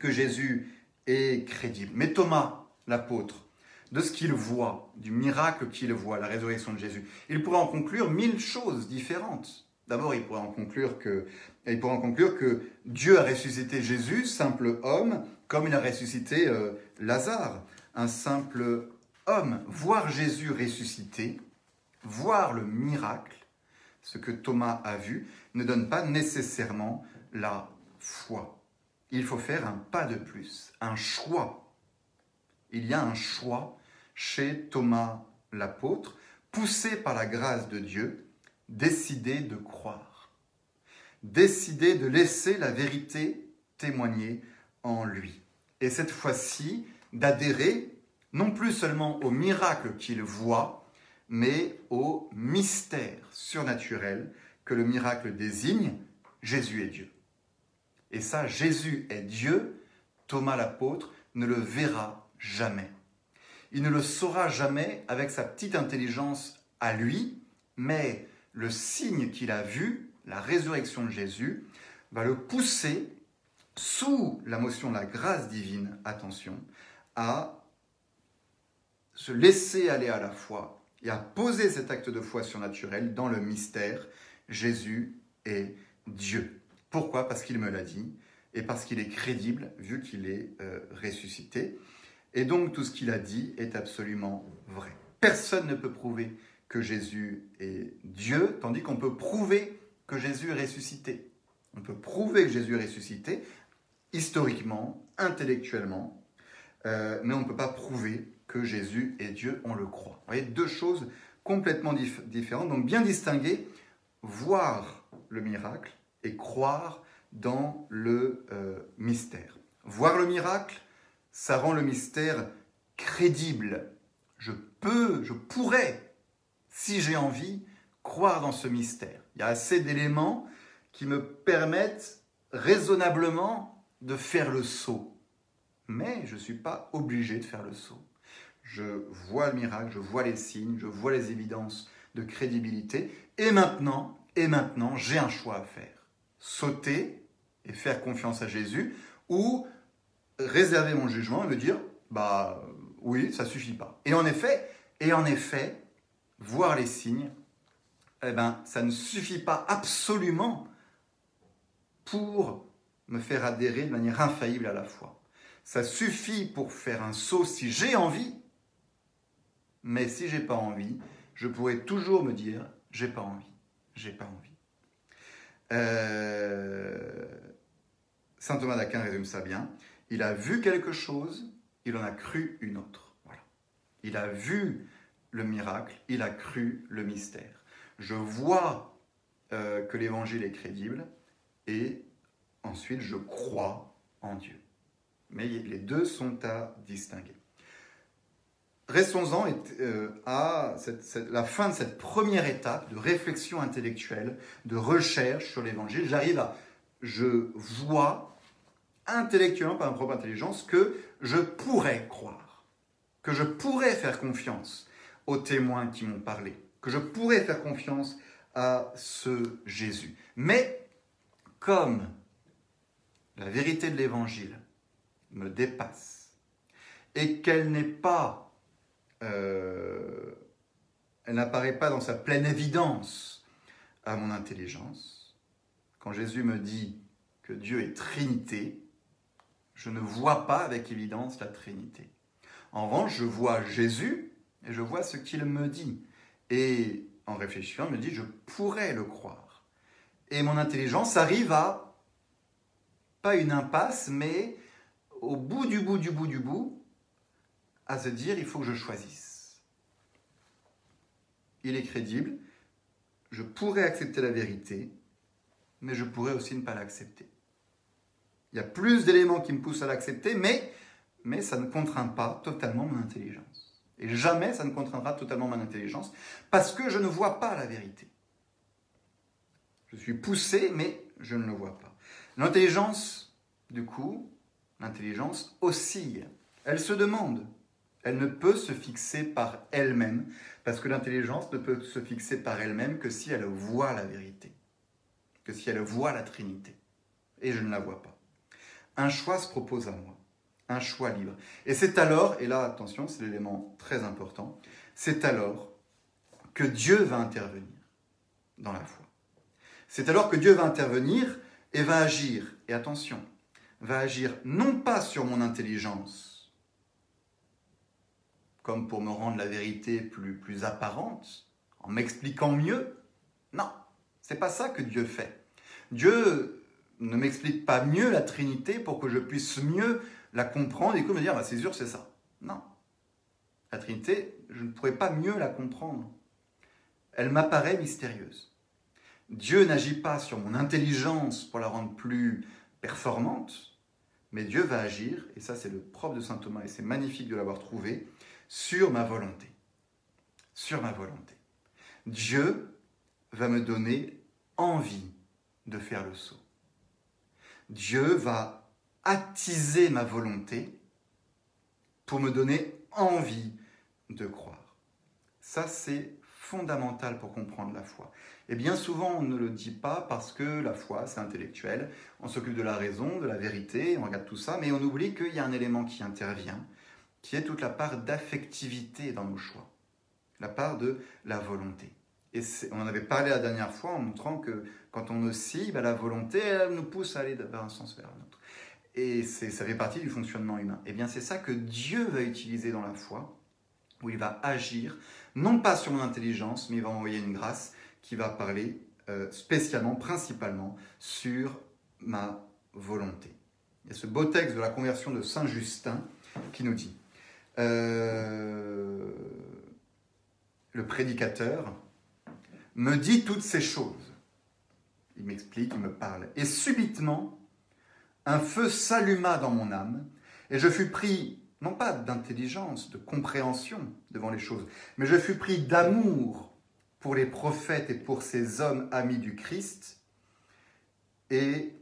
A: que Jésus est crédible. Mais Thomas l'apôtre, de ce qu'il voit, du miracle qu'il voit, la résurrection de Jésus, il pourrait en conclure mille choses différentes. D'abord, il pourrait en conclure que, Dieu a ressuscité Jésus, simple homme, comme il a ressuscité euh, Lazare, un simple homme. Voir Jésus ressuscité, voir le miracle, ce que Thomas a vu, ne donne pas nécessairement la foi. Il faut faire un pas de plus, un choix. Il y a un choix chez Thomas l'apôtre, poussé par la grâce de Dieu, décider de croire, décider de laisser la vérité témoigner en lui. Et cette fois-ci, d'adhérer non plus seulement au miracle qu'il voit, mais au mystère surnaturel que le miracle désigne, Jésus est Dieu. Et ça, Jésus est Dieu, Thomas l'apôtre ne le verra jamais. Il ne le saura jamais avec sa petite intelligence à lui, mais le signe qu'il a vu, la résurrection de Jésus, va le pousser sous la motion de la grâce divine, attention, à se laisser aller à la foi et à poser cet acte de foi surnaturel dans le mystère Jésus est Dieu. Pourquoi? Parce qu'il me l'a dit et parce qu'il est crédible vu qu'il est euh, ressuscité. Et donc tout ce qu'il a dit est absolument vrai. Personne ne peut prouver que Jésus est Dieu, tandis qu'on peut prouver que Jésus est ressuscité. On peut prouver que Jésus est ressuscité historiquement, intellectuellement, euh, mais on ne peut pas prouver que Jésus est Dieu, on le croit. Vous voyez, deux choses complètement dif différentes, donc bien distinguer, voir le miracle et croire dans le euh, mystère. Voir le miracle, ça rend le mystère crédible. Je peux, je pourrais si j'ai envie, croire dans ce mystère. Il y a assez d'éléments qui me permettent raisonnablement de faire le saut. Mais je ne suis pas obligé de faire le saut. Je vois le miracle, je vois les signes, je vois les évidences de crédibilité. Et maintenant, et maintenant, j'ai un choix à faire. Sauter et faire confiance à Jésus ou réserver mon jugement et me dire, bah oui, ça suffit pas. Et en effet, et voir les signes, eh ben, ça ne suffit pas absolument pour me faire adhérer de manière infaillible à la foi. Ça suffit pour faire un saut si j'ai envie, mais si j'ai pas envie, je pourrais toujours me dire j'ai pas envie, j'ai pas envie. Euh, Saint Thomas d'Aquin résume ça bien. Il a vu quelque chose, il en a cru une autre. Il a vu le miracle, il a cru le mystère. Je vois euh, que l'évangile est crédible et ensuite je crois en Dieu. Mais les deux sont à distinguer. Restons-en euh, à la fin de cette première étape de réflexion intellectuelle, de recherche sur l'évangile. J'arrive à, je vois intellectuellement par ma propre intelligence que je pourrais croire, que je pourrais faire confiance aux témoins qui m'ont parlé, que je pourrais faire confiance à ce Jésus. Mais comme la vérité de l'évangile me dépasse et qu'elle n'est pas, euh, elle n'apparaît pas dans sa pleine évidence à mon intelligence, quand Jésus me dit que Dieu est Trinité, je ne vois pas avec évidence la Trinité. En revanche, je vois Jésus et je vois ce qu'il me dit. Et en réfléchissant, il me dit, je pourrais le croire. Et mon intelligence arrive à, pas une impasse, mais au bout du bout du bout du bout, à se dire, il faut que je choisisse. Il est crédible, je pourrais accepter la vérité, mais je pourrais aussi ne pas l'accepter. Il y a plus d'éléments qui me poussent à l'accepter, mais, mais ça ne contraint pas totalement mon intelligence. Et jamais ça ne contraindra totalement mon intelligence, parce que je ne vois pas la vérité. Je suis poussé, mais je ne le vois pas. L'intelligence, du coup, l'intelligence oscille. Elle se demande. Elle ne peut se fixer par elle-même, parce que l'intelligence ne peut se fixer par elle-même que si elle voit la vérité, que si elle voit la Trinité. Et je ne la vois pas. Un choix se propose à moi, un choix libre. Et c'est alors, et là attention, c'est l'élément très important, c'est alors que Dieu va intervenir dans la foi. C'est alors que Dieu va intervenir et va agir. Et attention, va agir non pas sur mon intelligence, comme pour me rendre la vérité plus, plus apparente, en m'expliquant mieux. Non, c'est pas ça que Dieu fait. Dieu ne m'explique pas mieux la Trinité pour que je puisse mieux la comprendre et que me dire, bah, c'est sûr, c'est ça. Non. La Trinité, je ne pourrais pas mieux la comprendre. Elle m'apparaît mystérieuse. Dieu n'agit pas sur mon intelligence pour la rendre plus performante, mais Dieu va agir, et ça c'est le propre de Saint Thomas, et c'est magnifique de l'avoir trouvé, sur ma volonté. Sur ma volonté. Dieu va me donner envie de faire le saut. Dieu va attiser ma volonté pour me donner envie de croire. Ça, c'est fondamental pour comprendre la foi. Et bien souvent, on ne le dit pas parce que la foi, c'est intellectuel. On s'occupe de la raison, de la vérité, on regarde tout ça, mais on oublie qu'il y a un élément qui intervient, qui est toute la part d'affectivité dans nos choix, la part de la volonté. Et on en avait parlé la dernière fois en montrant que quand on oscille, bah, la volonté, elle nous pousse à aller vers un sens vers un autre. Et ça fait partie du fonctionnement humain. Et bien c'est ça que Dieu va utiliser dans la foi, où il va agir, non pas sur mon intelligence, mais il va envoyer une grâce qui va parler euh, spécialement, principalement, sur ma volonté. Il y a ce beau texte de la conversion de Saint Justin qui nous dit, euh, le prédicateur me dit toutes ces choses. Il m'explique, il me parle. Et subitement, un feu s'alluma dans mon âme, et je fus pris, non pas d'intelligence, de compréhension devant les choses, mais je fus pris d'amour pour les prophètes et pour ces hommes amis du Christ. Et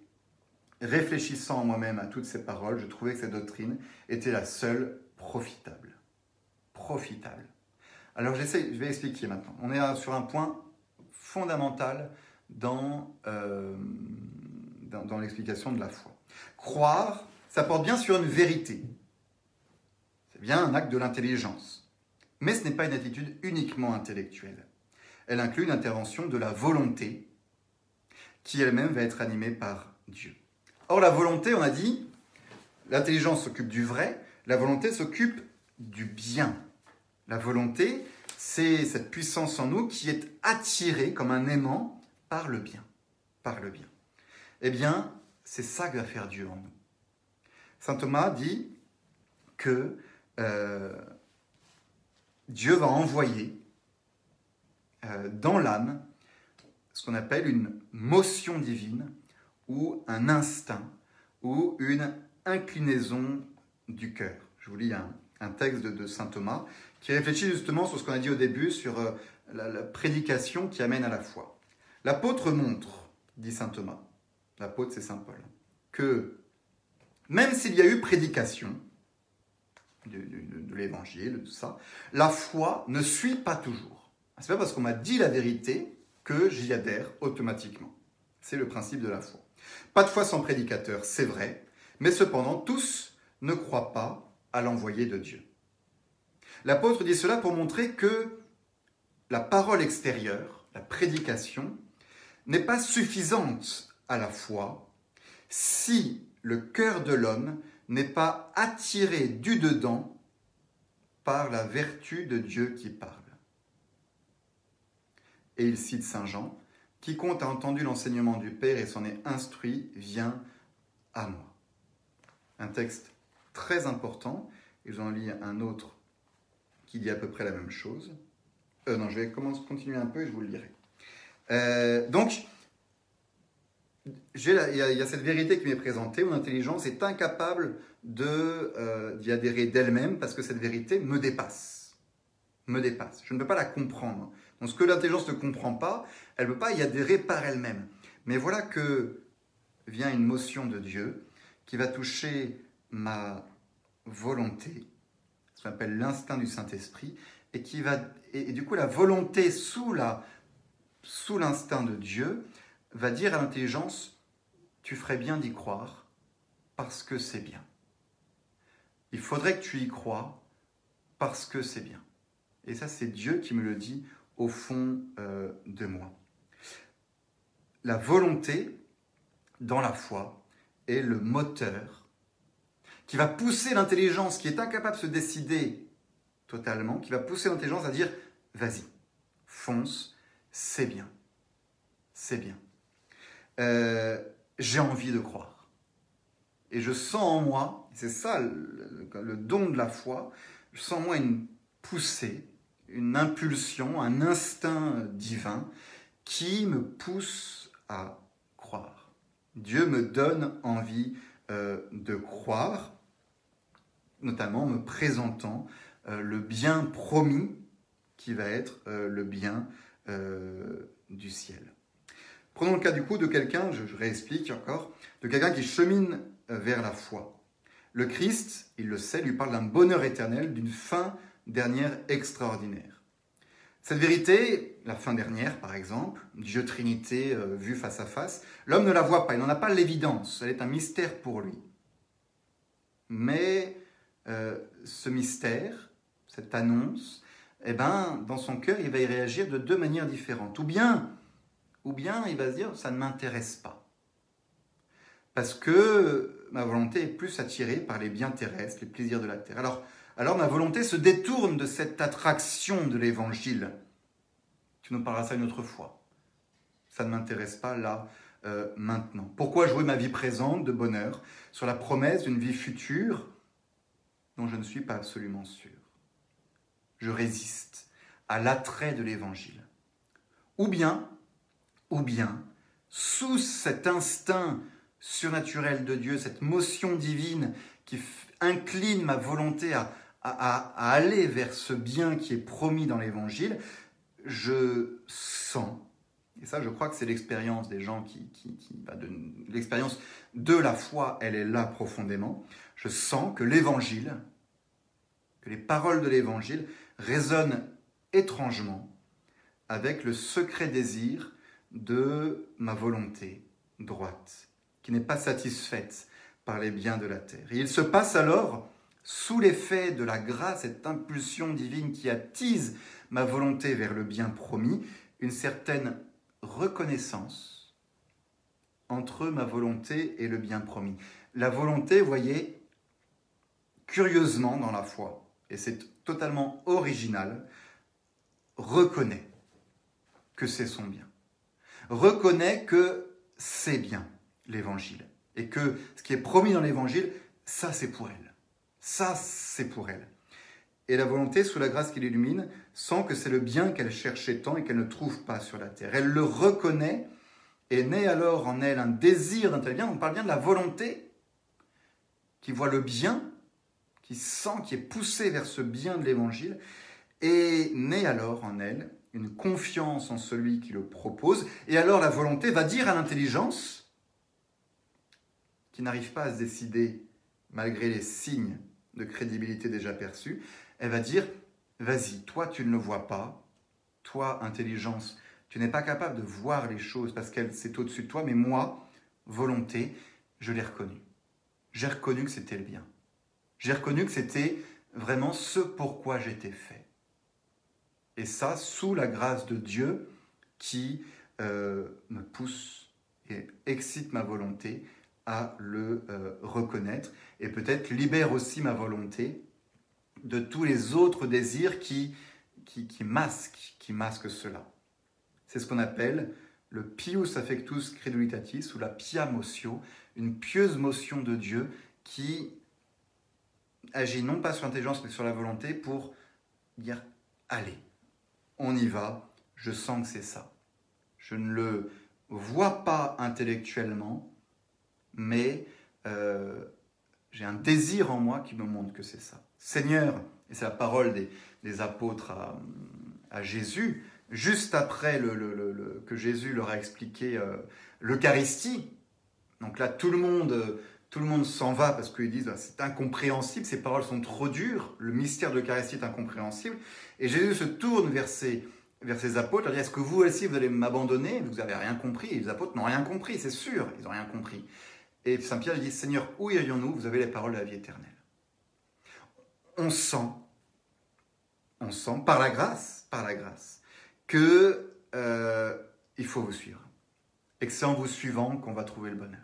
A: réfléchissant moi-même à toutes ces paroles, je trouvais que cette doctrine était la seule profitable. Profitable. Alors je vais expliquer maintenant. On est sur un point fondamental dans, euh, dans l'explication de la foi. Croire, ça porte bien sur une vérité. C'est bien un acte de l'intelligence. Mais ce n'est pas une attitude uniquement intellectuelle. Elle inclut une intervention de la volonté qui elle-même va être animée par Dieu. Or, la volonté, on a dit, l'intelligence s'occupe du vrai, la volonté s'occupe du bien. La volonté, c'est cette puissance en nous qui est attirée comme un aimant par le bien. Par le bien. Eh bien, c'est ça que va faire Dieu en nous. Saint Thomas dit que euh, Dieu va envoyer dans l'âme ce qu'on appelle une motion divine ou un instinct ou une inclinaison du cœur. Je vous lis un, texte de, Saint Thomas qui réfléchit justement sur ce qu'on a dit au début, sur euh, la, prédication qui amène à la foi. L'apôtre montre, dit Saint Thomas, l'apôtre c'est Saint Paul, que même s'il y a eu prédication de, de l'évangile, tout ça, la foi ne suit pas toujours. C'est pas parce qu'on m'a dit la vérité que j'y adhère automatiquement. C'est le principe de la foi. Pas de foi sans prédicateur, c'est vrai, mais cependant, tous ne croient pas à l'envoyé de Dieu. L'apôtre dit cela pour montrer que la parole extérieure, la prédication, n'est pas suffisante à la foi si le cœur de l'homme n'est pas attiré du dedans par la vertu de Dieu qui parle. Et il cite Saint Jean, Quiconque a entendu l'enseignement du Père et s'en est instruit vient à moi. Un texte très important, et j'en lis un autre qui dit à peu près la même chose. Euh, non, je vais commencer, continuer un peu et je vous le lirai. Euh, donc, il y, a cette vérité qui m'est présentée, mon intelligence est incapable euh, d'y adhérer d'elle-même parce que cette vérité me dépasse. Me dépasse. Je ne peux pas la comprendre. Donc ce que l'intelligence ne comprend pas, elle ne peut pas y adhérer par elle-même. Mais voilà que vient une motion de Dieu qui va toucher ma volonté, ce qu'on appelle l'instinct du Saint-Esprit, et qui va et, du coup la volonté sous la sous l'instinct de Dieu va dire à l'intelligence tu ferais bien d'y croire parce que c'est bien. Il faudrait que tu y crois parce que c'est bien. Et ça c'est Dieu qui me le dit au fond euh, de moi. La volonté dans la foi est le moteur qui va pousser l'intelligence qui est incapable de se décider totalement, qui va pousser l'intelligence à dire vas-y, fonce, c'est bien, c'est bien. Euh, j'ai envie de croire. Et je sens en moi, c'est ça le, le, don de la foi, je sens en moi une poussée, une impulsion, un instinct divin qui me pousse à croire. Dieu me donne envie euh, de croire, notamment en me présentant euh, le bien promis qui va être euh, le bien du ciel. Prenons le cas du coup de quelqu'un, je, je réexplique encore, de quelqu'un qui chemine vers la foi. Le Christ, il le sait, lui parle d'un bonheur éternel, d'une fin dernière extraordinaire. Cette vérité, la fin dernière par exemple, Dieu Trinité euh, vue face à face, l'homme ne la voit pas, il n'en a pas l'évidence, elle est un mystère pour lui. Mais euh, ce mystère, cette annonce, eh ben, dans son cœur, il va y réagir de deux manières différentes. Ou bien, ou bien il va se dire, ça ne m'intéresse pas. Parce que ma volonté est plus attirée par les biens terrestres, les plaisirs de la terre. Alors, alors ma volonté se détourne de cette attraction de l'évangile. Tu nous parleras ça une autre fois. Ça ne m'intéresse pas là, euh, maintenant. Pourquoi jouer ma vie présente de bonheur sur la promesse d'une vie future dont je ne suis pas absolument sûr? Je résiste à l'attrait de l'évangile. Ou bien, ou bien, sous cet instinct surnaturel de Dieu, cette motion divine qui incline ma volonté à, à, aller vers ce bien qui est promis dans l'Évangile, je sens, et ça je crois que c'est l'expérience des gens qui, qui, bah, l'expérience de la foi, elle est là profondément, je sens que l'évangile, que les paroles de l'évangile résonnent étrangement avec le secret désir de ma volonté droite, qui n'est pas satisfaite par les biens de la terre. Et il se passe alors, sous l'effet de la grâce, cette impulsion divine qui attise ma volonté vers le bien promis, une certaine reconnaissance entre ma volonté et le bien promis. La volonté, voyez, curieusement dans la foi, et c'est totalement original, reconnaît que c'est son bien. Reconnaît que c'est bien l'évangile. Et que ce qui est promis dans l'évangile, ça c'est pour elle. Ça c'est pour elle. Et la volonté, sous la grâce qui l'illumine, sent que c'est le bien qu'elle cherchait tant et qu'elle ne trouve pas sur la terre. Elle le reconnaît et naît alors en elle un désir bien. On parle bien de la volonté qui voit le bien, qui sent, qui est poussé vers ce bien de l'évangile, et naît alors en elle une confiance en celui qui le propose, et alors la volonté va dire à l'intelligence, qui n'arrive pas à se décider malgré les signes de crédibilité déjà perçus, elle va dire, vas-y, toi tu ne le vois pas, toi intelligence, tu n'es pas capable de voir les choses parce qu'elle c'est au-dessus de toi, mais moi, volonté, je l'ai reconnu. J'ai reconnu que c'était le bien. J'ai reconnu que c'était vraiment ce pourquoi j'étais fait. Et ça, sous la grâce de Dieu qui euh, me pousse et excite ma volonté à le euh, reconnaître et peut-être libère aussi ma volonté de tous les autres désirs qui, qui, qui masquent, qui masquent cela. C'est ce qu'on appelle le pius affectus credulitatis ou la pia motio, une pieuse motion de Dieu qui agit non pas sur l'intelligence mais sur la volonté pour dire allez, on y va, je sens que c'est ça. Je ne le vois pas intellectuellement, mais euh, j'ai un désir en moi qui me montre que c'est ça. Seigneur, et c'est la parole des, apôtres à, Jésus, juste après que Jésus leur a expliqué euh, l'Eucharistie. Donc là, tout le monde, tout le monde s'en va parce qu'ils disent c'est incompréhensible, ces paroles sont trop dures, le mystère de l'Eucharistie est incompréhensible. Et Jésus se tourne vers ses, vers ses apôtres, leur dit Est-ce que vous aussi vous allez m'abandonner? Vous n'avez rien compris. Et les apôtres n'ont rien compris, c'est sûr, ils n'ont rien compris. Et Saint Pierre dit Seigneur, où irions-nous? Vous avez les paroles de la vie éternelle. On sent, on sent, par la grâce, par la grâce, que euh, il faut vous suivre. Et que c'est en vous suivant qu'on va trouver le bonheur.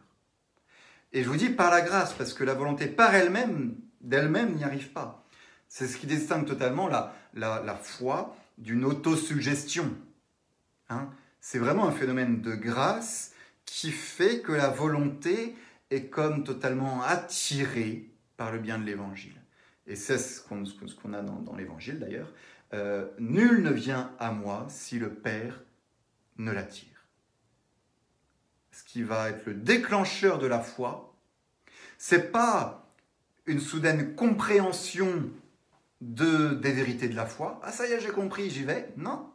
A: Et je vous dis par la grâce, parce que la volonté par elle-même, d'elle-même, n'y arrive pas. C'est ce qui distingue totalement la, la, foi d'une autosuggestion. Hein c'est vraiment un phénomène de grâce qui fait que la volonté est comme totalement attirée par le bien de l'évangile. Et c'est ce qu'on a dans, l'évangile d'ailleurs. Euh, nul ne vient à moi si le Père ne l'attire. Ce qui va être le déclencheur de la foi, c'est pas une soudaine compréhension de, des vérités de la foi. Ah ça y est, j'ai compris, j'y vais. Non.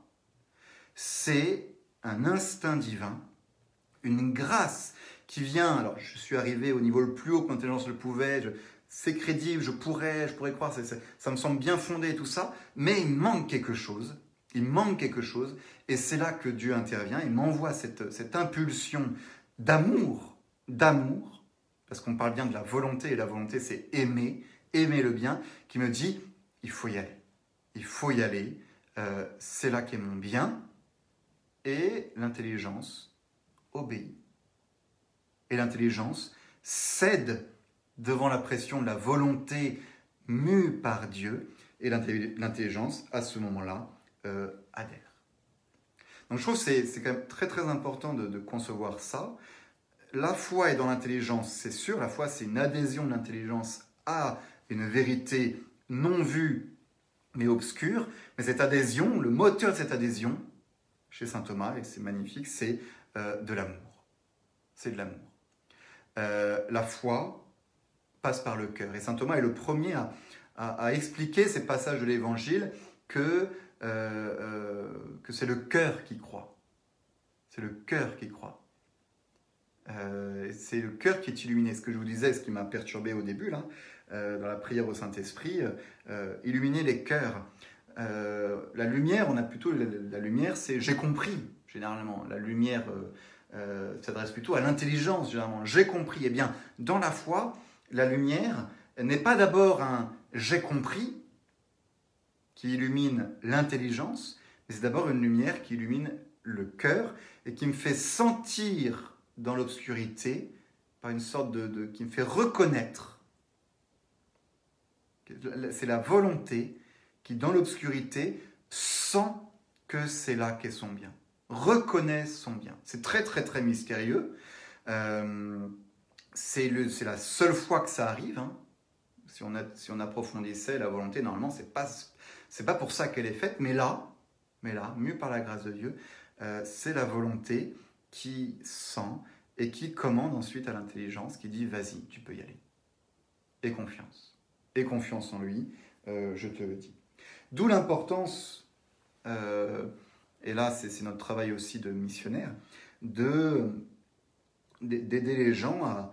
A: C'est un instinct divin, une grâce qui vient. Alors, je suis arrivé au niveau le plus haut que l'intelligence le pouvait. c'est crédible, je pourrais, je pourrais croire, ça me semble bien fondé tout ça, mais il manque quelque chose. Il manque quelque chose, et c'est là que Dieu intervient et m'envoie cette, cette impulsion d'amour, d'amour, parce qu'on parle bien de la volonté, et la volonté c'est aimer, aimer le bien, qui me dit, il faut y aller. Il faut y aller. Euh, c'est là qu'est mon bien. Et l'intelligence obéit. Et l'intelligence cède devant la pression de la volonté mue par Dieu. Et l'intelligence, à ce moment-là, euh, adhère. Donc je trouve que c'est quand même très très important de, concevoir ça. La foi est dans l'intelligence, c'est sûr. La foi, c'est une adhésion de l'intelligence à une vérité non vu mais obscur. Mais cette adhésion, le moteur de cette adhésion, chez saint Thomas, et c'est magnifique, c'est euh, de l'amour. C'est de l'amour. Euh, la foi passe par le cœur. Et saint Thomas est le premier à, expliquer ces passages de l'évangile que que c'est le cœur qui croit. C'est le cœur qui croit. c'est le cœur qui est illuminé. Ce que je vous disais, ce qui m'a perturbé au début, là, dans la prière au Saint-Esprit, illuminer les cœurs. la lumière, on a plutôt la lumière, c'est j'ai compris, généralement. La lumière euh, s'adresse plutôt à l'intelligence, généralement. J'ai compris. Eh bien, dans la foi, la lumière n'est pas d'abord un j'ai compris qui illumine l'intelligence, mais c'est d'abord une lumière qui illumine le cœur et qui me fait sentir dans l'obscurité par une sorte de, qui me fait reconnaître. C'est la volonté qui, dans l'obscurité, sent que c'est là qu'est son bien reconnaît son bien. C'est très très très mystérieux. Euh, c'est la seule fois que ça arrive. Hein. Si, on si on approfondissait la volonté, normalement, c'est pas pas pour ça qu'elle est faite, mais là, mais là, mieux par la grâce de Dieu, euh, c'est la volonté qui sent et qui commande ensuite à l'intelligence, qui dit vas-y, tu peux y aller. Et confiance. Et confiance en lui, euh, je te le dis. D'où l'importance et là c'est notre travail aussi de missionnaire, de d'aider les gens à,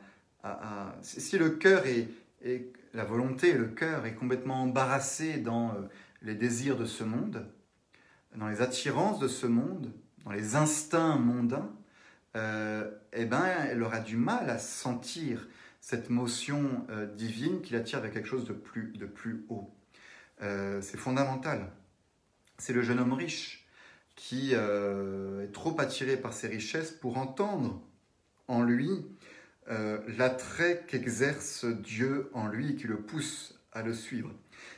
A: si le cœur est, la volonté le cœur est complètement embarrassé dans euh, les désirs de ce monde, dans les attirances de ce monde, dans les instincts mondains, euh, eh ben, elle aura du mal à sentir cette motion euh, divine qui l'attire vers quelque chose de plus, de plus haut. c'est fondamental. C'est le jeune homme riche qui euh, est trop attiré par ses richesses pour entendre en lui euh, l'attrait qu'exerce Dieu en lui et qui le pousse à le suivre.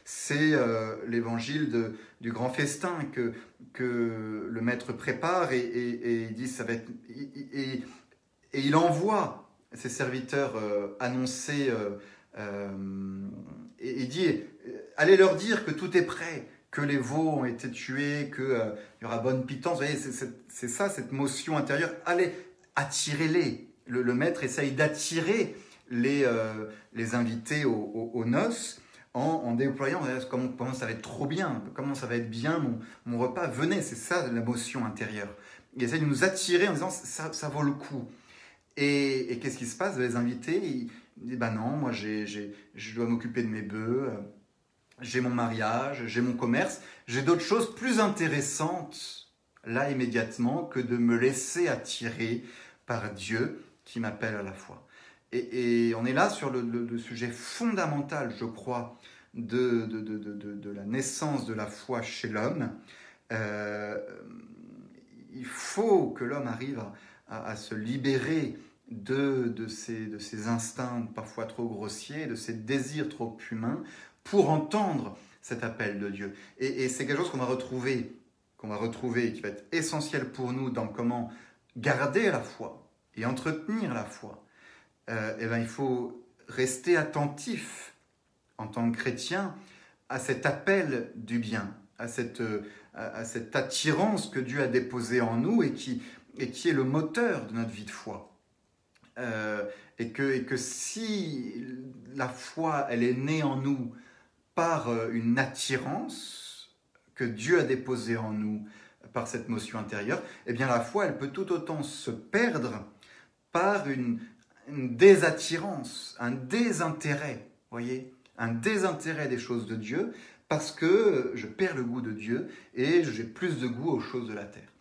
A: C'est euh, l'évangile du grand festin que, que le maître prépare et, il dit ça va être et, et il envoie ses serviteurs annoncer et dit allez leur dire que tout est prêt que les veaux ont été tués, qu'il euh, y aura bonne pitance. Vous voyez, c'est ça, cette motion intérieure. Allez, attirez-les. Le, maître essaye d'attirer les, euh, les invités aux, noces en, en déployant comment, ça va être trop bien, comment ça va être bien mon, mon repas. Venez, c'est ça la motion intérieure. Il essaye de nous attirer en disant ça, vaut le coup. Et, qu'est-ce qui se passe? Les invités, ils, disent bah non, moi j'ai, je dois m'occuper de mes bœufs j'ai mon mariage, j'ai mon commerce, j'ai d'autres choses plus intéressantes là immédiatement que de me laisser attirer par Dieu qui m'appelle à la foi. Et, on est là sur le, sujet fondamental, je crois, de, la naissance de la foi chez l'homme. Euh, il faut que l'homme arrive à, se libérer de, ces instincts parfois trop grossiers, de ces désirs trop humains, pour entendre cet appel de Dieu. Et, c'est quelque chose qu'on va retrouver, qu'on va retrouver, qui va être essentiel pour nous dans comment garder la foi et entretenir la foi. Euh, eh ben, il faut rester attentif en tant que chrétien à cet appel du bien, à cette, à cette attirance que Dieu a déposée en nous et qui, et qui est le moteur de notre vie de foi. Euh, et, que, et que si la foi, elle est née en nous par euh, une attirance que Dieu a déposée en nous par cette motion intérieure, eh bien la foi, elle peut tout autant se perdre par une, désattirance, un désintérêt, voyez, un désintérêt des choses de Dieu, parce que je perds le goût de Dieu et j'ai plus de goût aux choses de la terre.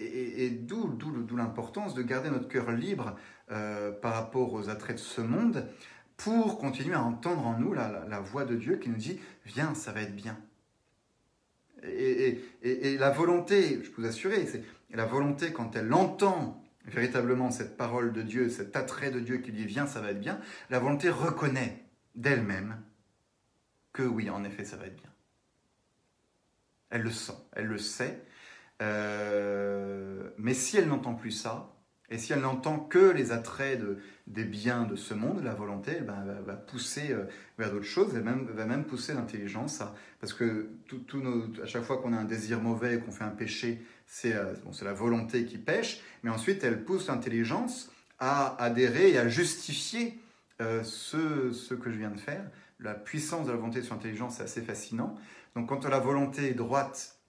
A: Et, d'où l'importance de garder notre cœur libre euh, par rapport aux attraits de ce monde, pour continuer à entendre en nous la, voix de Dieu qui nous dit Viens, ça va être bien. Et, la volonté, je peux vous assurer, c'est la volonté quand elle entend véritablement cette parole de Dieu, cet attrait de Dieu qui dit Viens, ça va être bien, la volonté reconnaît d'elle-même que oui, en effet, ça va être bien. Elle le sent, elle le sait. Euh, mais si elle n'entend plus ça, et si elle n'entend que les attraits des biens de ce monde, la volonté eh ben, va, pousser euh, vers d'autres choses, elle même, va même pousser l'intelligence, parce que à chaque fois qu'on a un désir mauvais qu'on fait un péché, c'est euh, bon, la volonté qui pêche, mais ensuite elle pousse l'intelligence à adhérer et à justifier euh, ce, ce, que je viens de faire. La puissance de la volonté sur l'intelligence, c'est assez fascinant. Donc quand la volonté est droite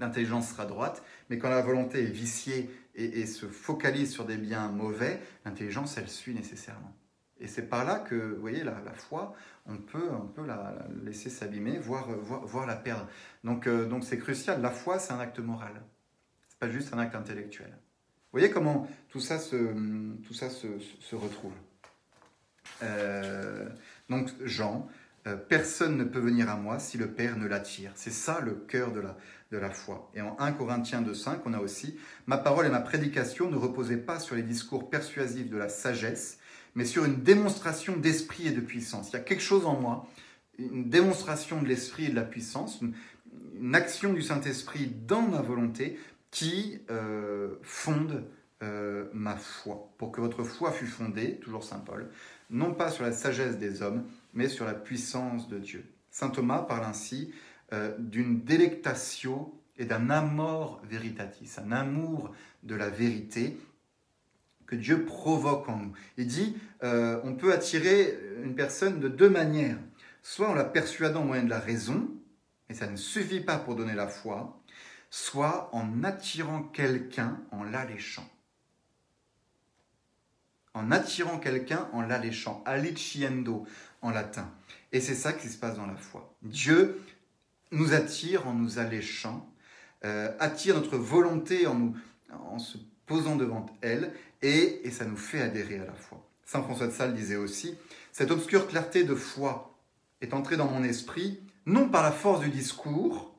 A: l'intelligence sera droite, mais quand la volonté est viciée et, se focalise sur des biens mauvais, l'intelligence, elle suit nécessairement. Et c'est par là que, vous voyez, la, foi, on peut, la, laisser s'abîmer, voire, voire, la perdre. Donc, euh, donc c'est crucial. La foi, c'est un acte moral. C'est pas juste un acte intellectuel. Vous voyez comment tout ça se, tout ça se, se retrouve. Euh, donc Jean, euh, personne ne peut venir à moi si le Père ne l'attire. C'est ça le cœur de la, de la foi. Et en 1 Corinthiens 2.5, on a aussi Ma parole et ma prédication ne reposaient pas sur les discours persuasifs de la sagesse, mais sur une démonstration d'esprit et de puissance. Il y a quelque chose en moi, une démonstration de l'esprit et de la puissance, une, action du Saint-Esprit dans ma volonté qui euh, fonde euh, ma foi, pour que votre foi fût fondée, toujours Saint Paul, non pas sur la sagesse des hommes, mais sur la puissance de Dieu. Saint Thomas parle ainsi euh, d'une délectatio et d'un amor veritatis, un amour de la vérité que Dieu provoque en nous. Il dit, euh, on peut attirer une personne de deux manières. Soit en la persuadant au moyen de la raison, et ça ne suffit pas pour donner la foi, soit en attirant quelqu'un en l'alléchant. En attirant quelqu'un en l'alléchant, aliciendo en latin. Et c'est ça qui se passe dans la foi. Dieu nous attire en nous alléchant, euh, attire notre volonté en, nous, en se posant devant elle, et, et ça nous fait adhérer à la foi. Saint François de Sales disait aussi, cette obscure clarté de foi est entrée dans mon esprit, non par la force du discours,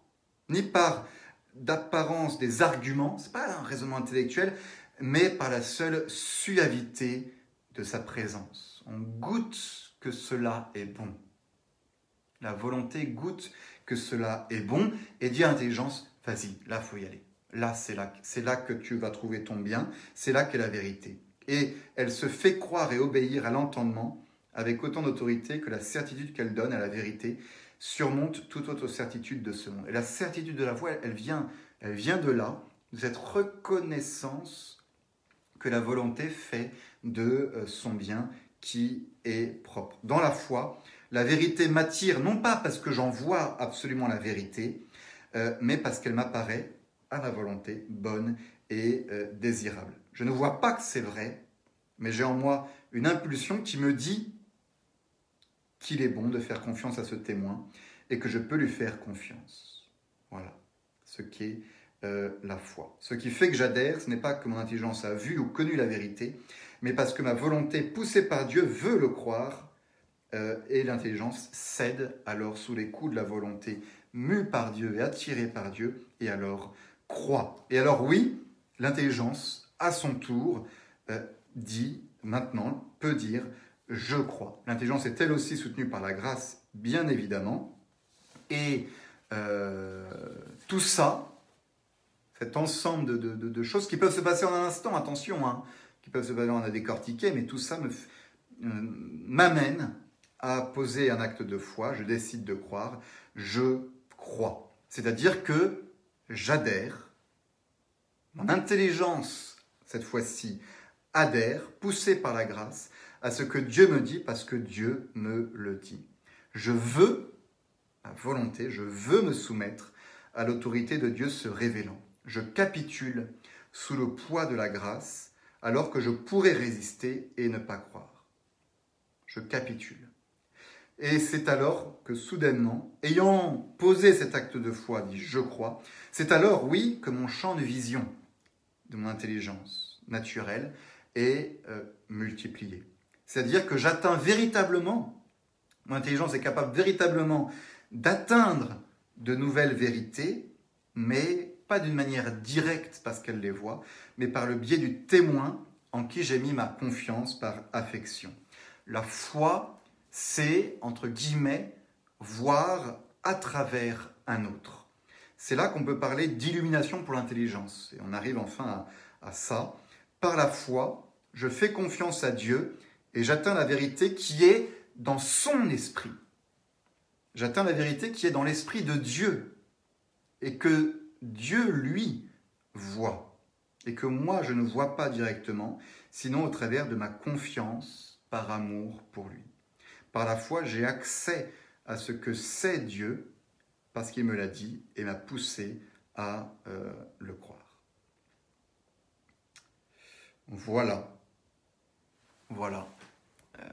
A: ni par d'apparence des arguments, c'est pas un raisonnement intellectuel, mais par la seule suavité de sa présence. On goûte que cela est bon. La volonté goûte que cela est bon et dit à l'intelligence, vas-y, là, faut y aller. Là, c'est là, c'est là que tu vas trouver ton bien, c'est là qu'est la vérité. Et elle se fait croire et obéir à l'entendement avec autant d'autorité que la certitude qu'elle donne à la vérité surmonte toute autre certitude de ce monde. Et la certitude de la foi, elle vient, elle vient de là, de cette reconnaissance que la volonté fait de euh, son bien qui est propre. Dans la foi, la vérité m'attire, non pas parce que j'en vois absolument la vérité, euh, mais parce qu'elle m'apparaît à ma volonté bonne et euh, désirable. Je ne vois pas que c'est vrai, mais j'ai en moi une impulsion qui me dit qu'il est bon de faire confiance à ce témoin et que je peux lui faire confiance. Voilà ce qu'est euh, la foi. Ce qui fait que j'adhère, ce n'est pas que mon intelligence a vu ou connu la vérité, mais parce que ma volonté poussée par Dieu veut le croire euh, et l'intelligence cède alors sous les coups de la volonté, mue par Dieu et attirée par Dieu, et alors croit. Et alors oui, l'intelligence, à son tour, euh, dit maintenant, peut dire, je crois. L'intelligence est elle aussi soutenue par la grâce, bien évidemment. Et euh, tout ça, cet ensemble de, choses qui peuvent se passer en un instant, attention, hein, qui peuvent se passer, en a décortiqué, mais tout ça m'amène à poser un acte de foi, je décide de croire, je crois. C'est-à-dire que j'adhère, mon intelligence, cette fois-ci, adhère, poussée par la grâce, à ce que Dieu me dit parce que Dieu me le dit. Je veux, à volonté, je veux me soumettre à l'autorité de Dieu se révélant. Je capitule sous le poids de la grâce alors que je pourrais résister et ne pas croire. Je capitule. Et c'est alors que soudainement, ayant posé cet acte de foi, dit je crois, c'est alors, oui, que mon champ de vision, de mon intelligence naturelle, est euh, multiplié. C'est-à-dire que j'atteins véritablement, mon intelligence est capable véritablement d'atteindre de nouvelles vérités, mais pas d'une manière directe parce qu'elle les voit, mais par le biais du témoin en qui j'ai mis ma confiance par affection. La foi c'est, entre guillemets, voir à travers un autre. C'est là qu'on peut parler d'illumination pour l'intelligence. Et on arrive enfin à, ça. Par la foi, je fais confiance à Dieu et j'atteins la vérité qui est dans son esprit. J'atteins la vérité qui est dans l'esprit de Dieu et que Dieu, lui, voit et que moi, je ne vois pas directement, sinon au travers de ma confiance par amour pour lui. Par la foi, j'ai accès à ce que c'est Dieu parce qu'il me l'a dit et m'a poussé à le croire. Voilà. Voilà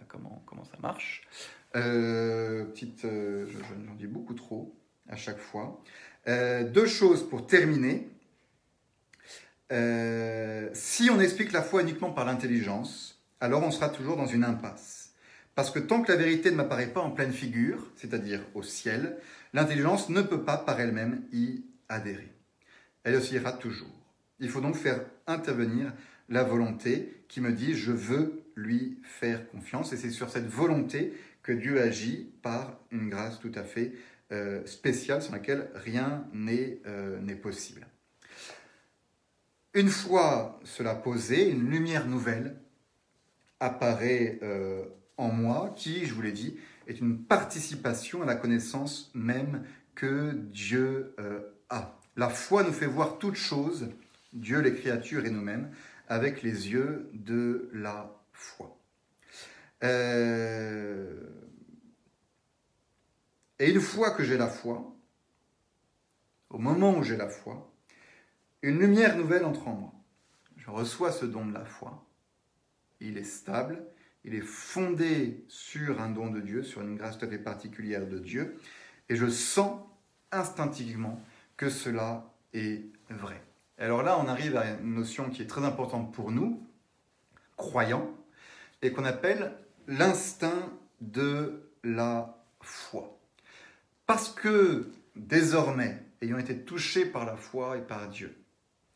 A: comment, comment ça marche? petite, j'en dis beaucoup trop à chaque fois. deux choses pour terminer. si on explique la foi uniquement par l'intelligence, alors on sera toujours dans une impasse. Parce que tant que la vérité ne m'apparaît pas en pleine figure, c'est-à-dire au ciel, l'intelligence ne peut pas par elle-même y adhérer. Elle oscillera toujours. Il faut donc faire intervenir la volonté qui me dit je veux lui faire confiance. Et c'est sur cette volonté que Dieu agit par une grâce tout à fait euh, spéciale sans laquelle rien euh, n'est possible. Une fois cela posé, une lumière nouvelle apparaît euh, moi qui, je vous l'ai dit, est une participation à la connaissance même que Dieu a. La foi nous fait voir toutes choses, Dieu, les créatures et nous-mêmes, avec les yeux de la foi. Euh, et une fois que j'ai la foi, au moment où j'ai la foi, une lumière nouvelle entre en moi. Je reçois ce don de la foi. Il est stable, il est fondé sur un don de Dieu, sur une grâce tout à fait particulière de Dieu, et je sens instinctivement que cela est vrai. Alors là, on arrive à une notion qui est très importante pour nous, croyants, et qu'on appelle l'instinct de la foi. Parce que désormais, ayant été touché par la foi et par Dieu,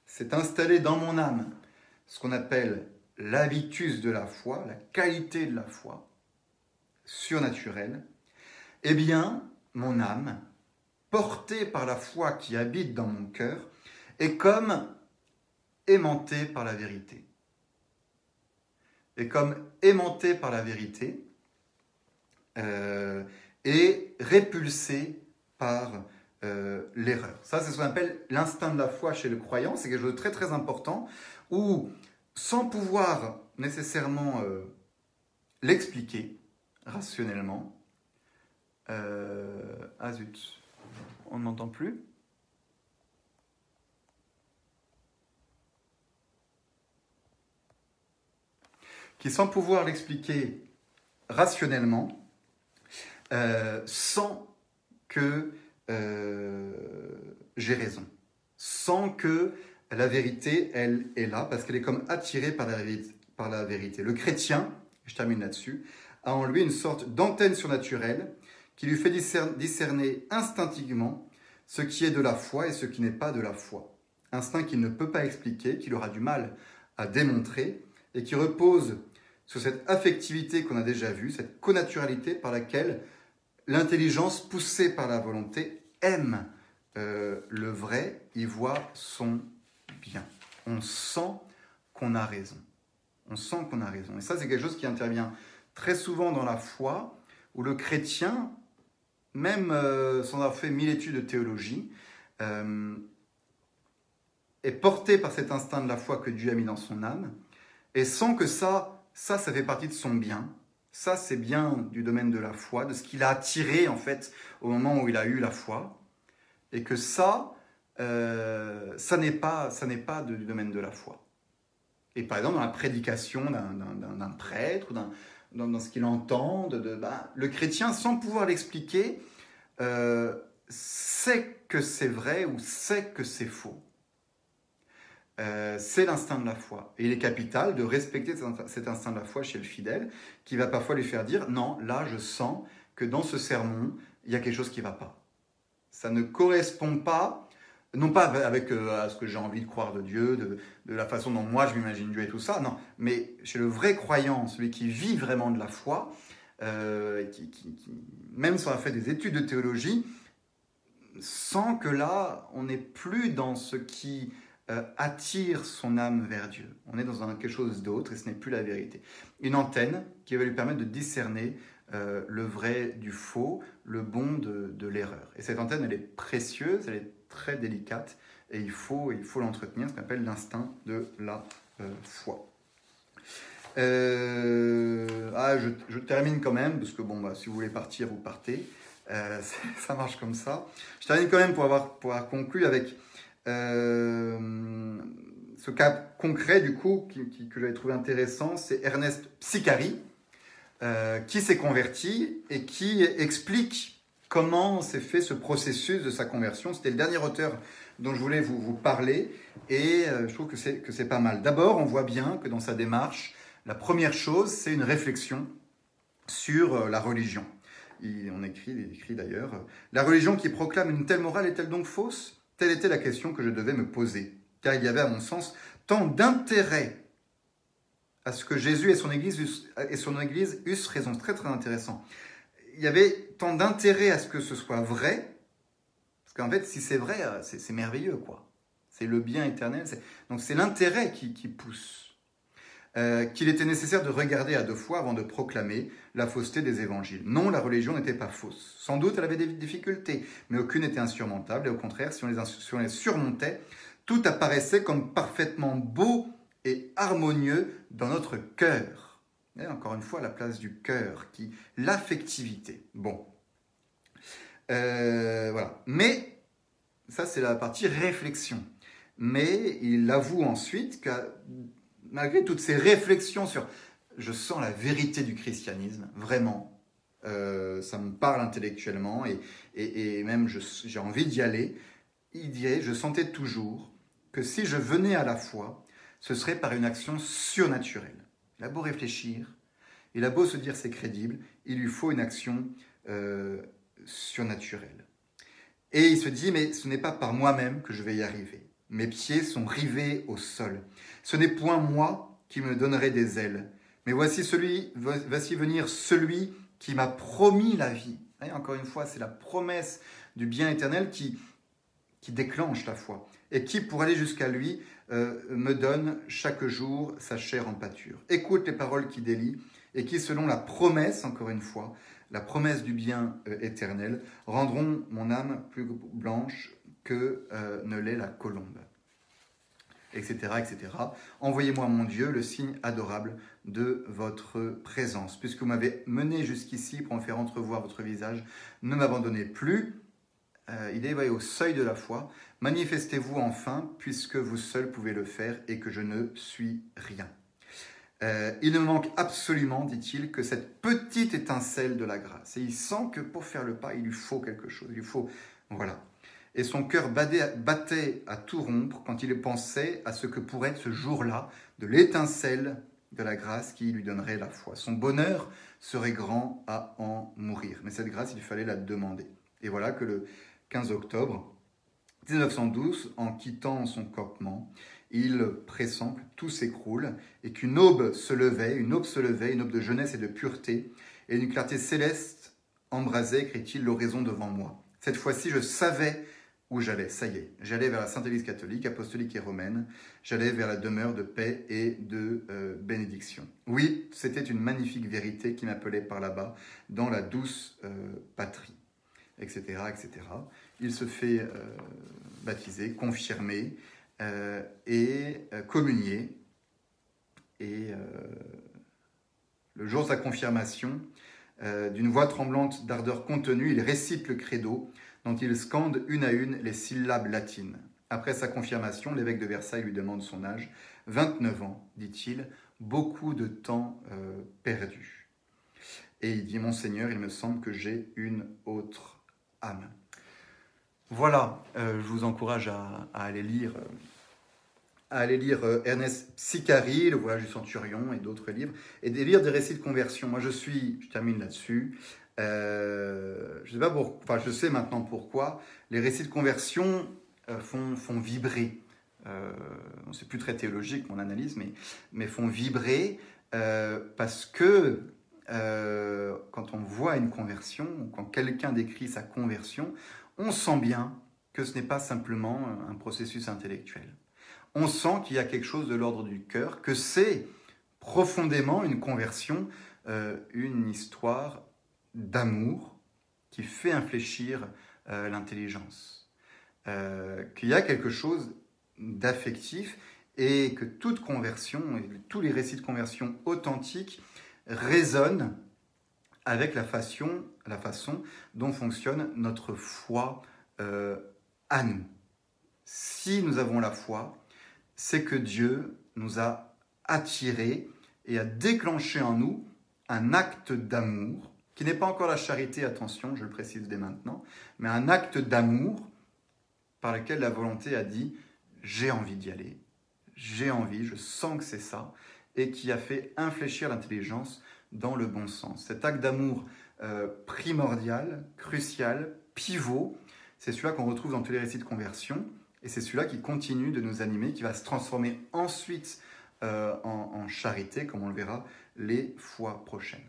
A: s'est installé dans mon âme ce qu'on appelle l'habitus de la foi, la qualité de la foi, surnaturelle, eh bien, mon âme, portée par la foi qui habite dans mon cœur, est comme aimanté par la vérité. Et comme aimanté par la vérité, euh, et répulsé par euh, l'erreur. Ça, c'est ce qu'on appelle l'instinct de la foi chez le croyant. C'est quelque chose de très très important où, sans pouvoir nécessairement euh, l'expliquer rationnellement, ah zut, on ne m'entend plus. Qui, sans pouvoir l'expliquer rationnellement, euh, sans que euh, j'ai raison, sans que la vérité, elle, est là, parce qu'elle est comme attirée par la, vérité. Le chrétien, je termine là-dessus, a en lui une sorte d'antenne surnaturelle qui lui fait discerner instinctivement ce qui est de la foi et ce qui n'est pas de la foi. Instinct qu'il ne peut pas expliquer, qu'il aura du mal à démontrer et qui repose sur cette affectivité qu'on a déjà vue, cette connaturalité par laquelle l'intelligence poussée par la volonté aime euh, le vrai, y voit son bien. On sent qu'on a raison. On sent qu'on a raison. Et ça, c'est quelque chose qui intervient très souvent dans la foi, où le chrétien, même euh, sans avoir fait mille études de théologie, euh, est porté par cet instinct de la foi que Dieu a mis dans son âme, et sent que ça ça, ça fait partie de son bien. Ça, c'est bien du domaine de la foi, de ce qu'il a attiré en fait au moment où il a eu la foi. Et que ça, euh, ça n'est pas, pas du domaine de la foi. Et par exemple, dans la prédication d'un prêtre, ou dans, dans, ce qu'il entend, de, bah, le chrétien, sans pouvoir l'expliquer, euh, sait que c'est vrai ou sait que c'est faux. Euh, c'est l'instinct de la foi. Et il est capital de respecter cet instinct de la foi chez le fidèle, qui va parfois lui faire dire, non, là je sens que dans ce sermon, il y a quelque chose qui ne va pas. Ça ne correspond pas, non pas avec euh, ce que j'ai envie de croire de Dieu, de, la façon dont moi je m'imagine Dieu et tout ça, non, mais chez le vrai croyant, celui qui vit vraiment de la foi, euh, qui, même si on a fait des études de théologie, sent que là, on n'est plus dans ce qui euh, attire son âme vers Dieu. On est dans quelque chose d'autre et ce n'est plus la vérité. Une antenne qui va lui permettre de discerner le vrai du faux, le bon de, l'erreur. Et cette antenne, elle est précieuse, elle est très délicate et il faut il faut l'entretenir, ce qu'on appelle l'instinct de la euh, foi. ah, je, termine quand même, parce que bon, bah, si vous voulez partir, vous partez. ça marche comme ça. Je termine quand même pour avoir, pour avoir conclu avec Euh, ce cas concret, du coup, que j'avais trouvé intéressant, c'est Ernest Psicari, euh, qui s'est converti et qui explique comment s'est fait ce processus de sa conversion. C'était le dernier auteur dont je voulais vous, parler et euh, je trouve que c'est, pas mal. D'abord, on voit bien que dans sa démarche, la première chose, c'est une réflexion sur euh, la religion. Il, on écrit, écrit d'ailleurs, La religion qui proclame une telle morale est-elle donc fausse? Telle était la question que je devais me poser. Car il y avait, à mon sens, tant d'intérêt à ce que Jésus et son Église et son église eussent raison. Très très intéressant. Il y avait tant d'intérêt à ce que ce soit vrai, parce qu'en fait, si c'est vrai, euh, c'est merveilleux, quoi. C'est le bien éternel. Donc c'est l'intérêt qui, pousse. Euh, qu'il était nécessaire de regarder à deux fois avant de proclamer la fausseté des évangiles. Non, la religion n'était pas fausse. Sans doute, elle avait des difficultés, mais aucune n'était insurmontable, et au contraire, si on les, si on les surmontait, tout apparaissait comme parfaitement beau et harmonieux dans notre cœur. Et encore une fois, la place du cœur, qui l'affectivité. Bon. Euh, voilà. Mais, ça c'est la partie réflexion. Mais il avoue ensuite que malgré toutes ces réflexions sur je sens la vérité du christianisme, vraiment, euh, ça me parle intellectuellement et, même j'ai envie d'y aller, il disait, je sentais toujours que si je venais à la foi, ce serait par une action surnaturelle. Il a beau réfléchir, il a beau se dire c'est crédible, il lui faut une action euh, surnaturelle. Et il se dit, mais ce n'est pas par moi-même que je vais y arriver. Mes pieds sont rivés au sol. Ce n'est point moi qui me donnerai des ailes, mais voici, celui, voici venir celui qui m'a promis la vie. Et encore une fois, c'est la promesse du bien éternel qui, qui déclenche la foi et qui, pour aller jusqu'à lui, euh, me donne chaque jour sa chair en pâture. Écoute les paroles qui délient et qui, selon la promesse, encore une fois, la promesse du bien euh, éternel, rendront mon âme plus blanche que euh, ne l'est la colombe. Etc. etc. Envoyez-moi, mon Dieu, le signe adorable de votre présence. Puisque vous m'avez mené jusqu'ici pour me faire entrevoir votre visage, ne m'abandonnez plus. Il est au seuil de la foi. Manifestez-vous enfin, puisque vous seul pouvez le faire et que je ne suis rien. Euh, il ne manque absolument, dit-il, que cette petite étincelle de la grâce. Et il sent que pour faire le pas, il lui faut quelque chose. Il lui faut, voilà. Et son cœur battait à tout rompre quand il pensait à ce que pourrait être ce jour-là de l'étincelle de la grâce qui lui donnerait la foi. Son bonheur serait grand à en mourir. Mais cette grâce, il fallait la demander. Et voilà que le 15 octobre, 1912, en quittant son campement, il pressent que tout s'écroule et qu'une aube se levait, une aube se levait, une aube de jeunesse et de pureté, et une clarté céleste embrasait, écrit-il, l'horizon devant moi. Cette fois-ci, je savais où j'allais. Ça y est, j'allais vers la Sainte Église catholique, apostolique et romaine. J'allais vers la demeure de paix et de euh, bénédiction. Oui, c'était une magnifique vérité qui m'appelait par là-bas, dans la douce euh, patrie, etc., etc il se fait euh, baptiser, confirmer euh, et euh, communier. Et le jour de sa confirmation, d'une voix tremblante d'ardeur contenue, il récite le credo dont il scande une à une les syllabes latines. Après sa confirmation, l'évêque de Versailles lui demande son âge. 29 ans, dit-il, beaucoup de temps perdu. Et il dit, Monseigneur, il me semble que j'ai une autre Voilà, euh, je vous encourage à, aller lire, à aller lire euh, Ernest Sicari, Le voyage du centurion et d'autres livres, et de lire des récits de conversion. Moi, je suis, je termine là-dessus. Euh, je sais pas pour, enfin, je sais maintenant pourquoi les récits de conversion font, font vibrer. c'est plus très théologique mon analyse, mais, mais font vibrer parce que quand on voit une conversion, quand quelqu'un décrit sa conversion, on sent bien que ce n'est pas simplement un processus intellectuel. On sent qu'il y a quelque chose de l'ordre du cœur, que c'est profondément une conversion, euh, une histoire d'amour qui fait infléchir euh, l'intelligence. Euh, qu'il y a quelque chose d'affectif et que toute conversion, tous les récits de conversion authentiques résonnent avec la façon, la façon dont fonctionne notre foi euh, à nous. si nous avons la foi, c'est que Dieu nous a attirés et a déclenché en nous un acte d'amour, qui n'est pas encore la charité, attention, je le précise dès maintenant, mais un acte d'amour par lequel la volonté a dit j'ai envie d'y aller, j'ai envie, je sens que c'est ça, et qui a fait infléchir l'intelligence dans le bon sens. Cet acte d'amour euh, primordial, crucial, pivot, c'est celui-là qu'on retrouve dans tous les récits de conversion, et c'est celui-là qui continue de nous animer, qui va se transformer ensuite euh, en, charité, comme on le verra les fois prochaines.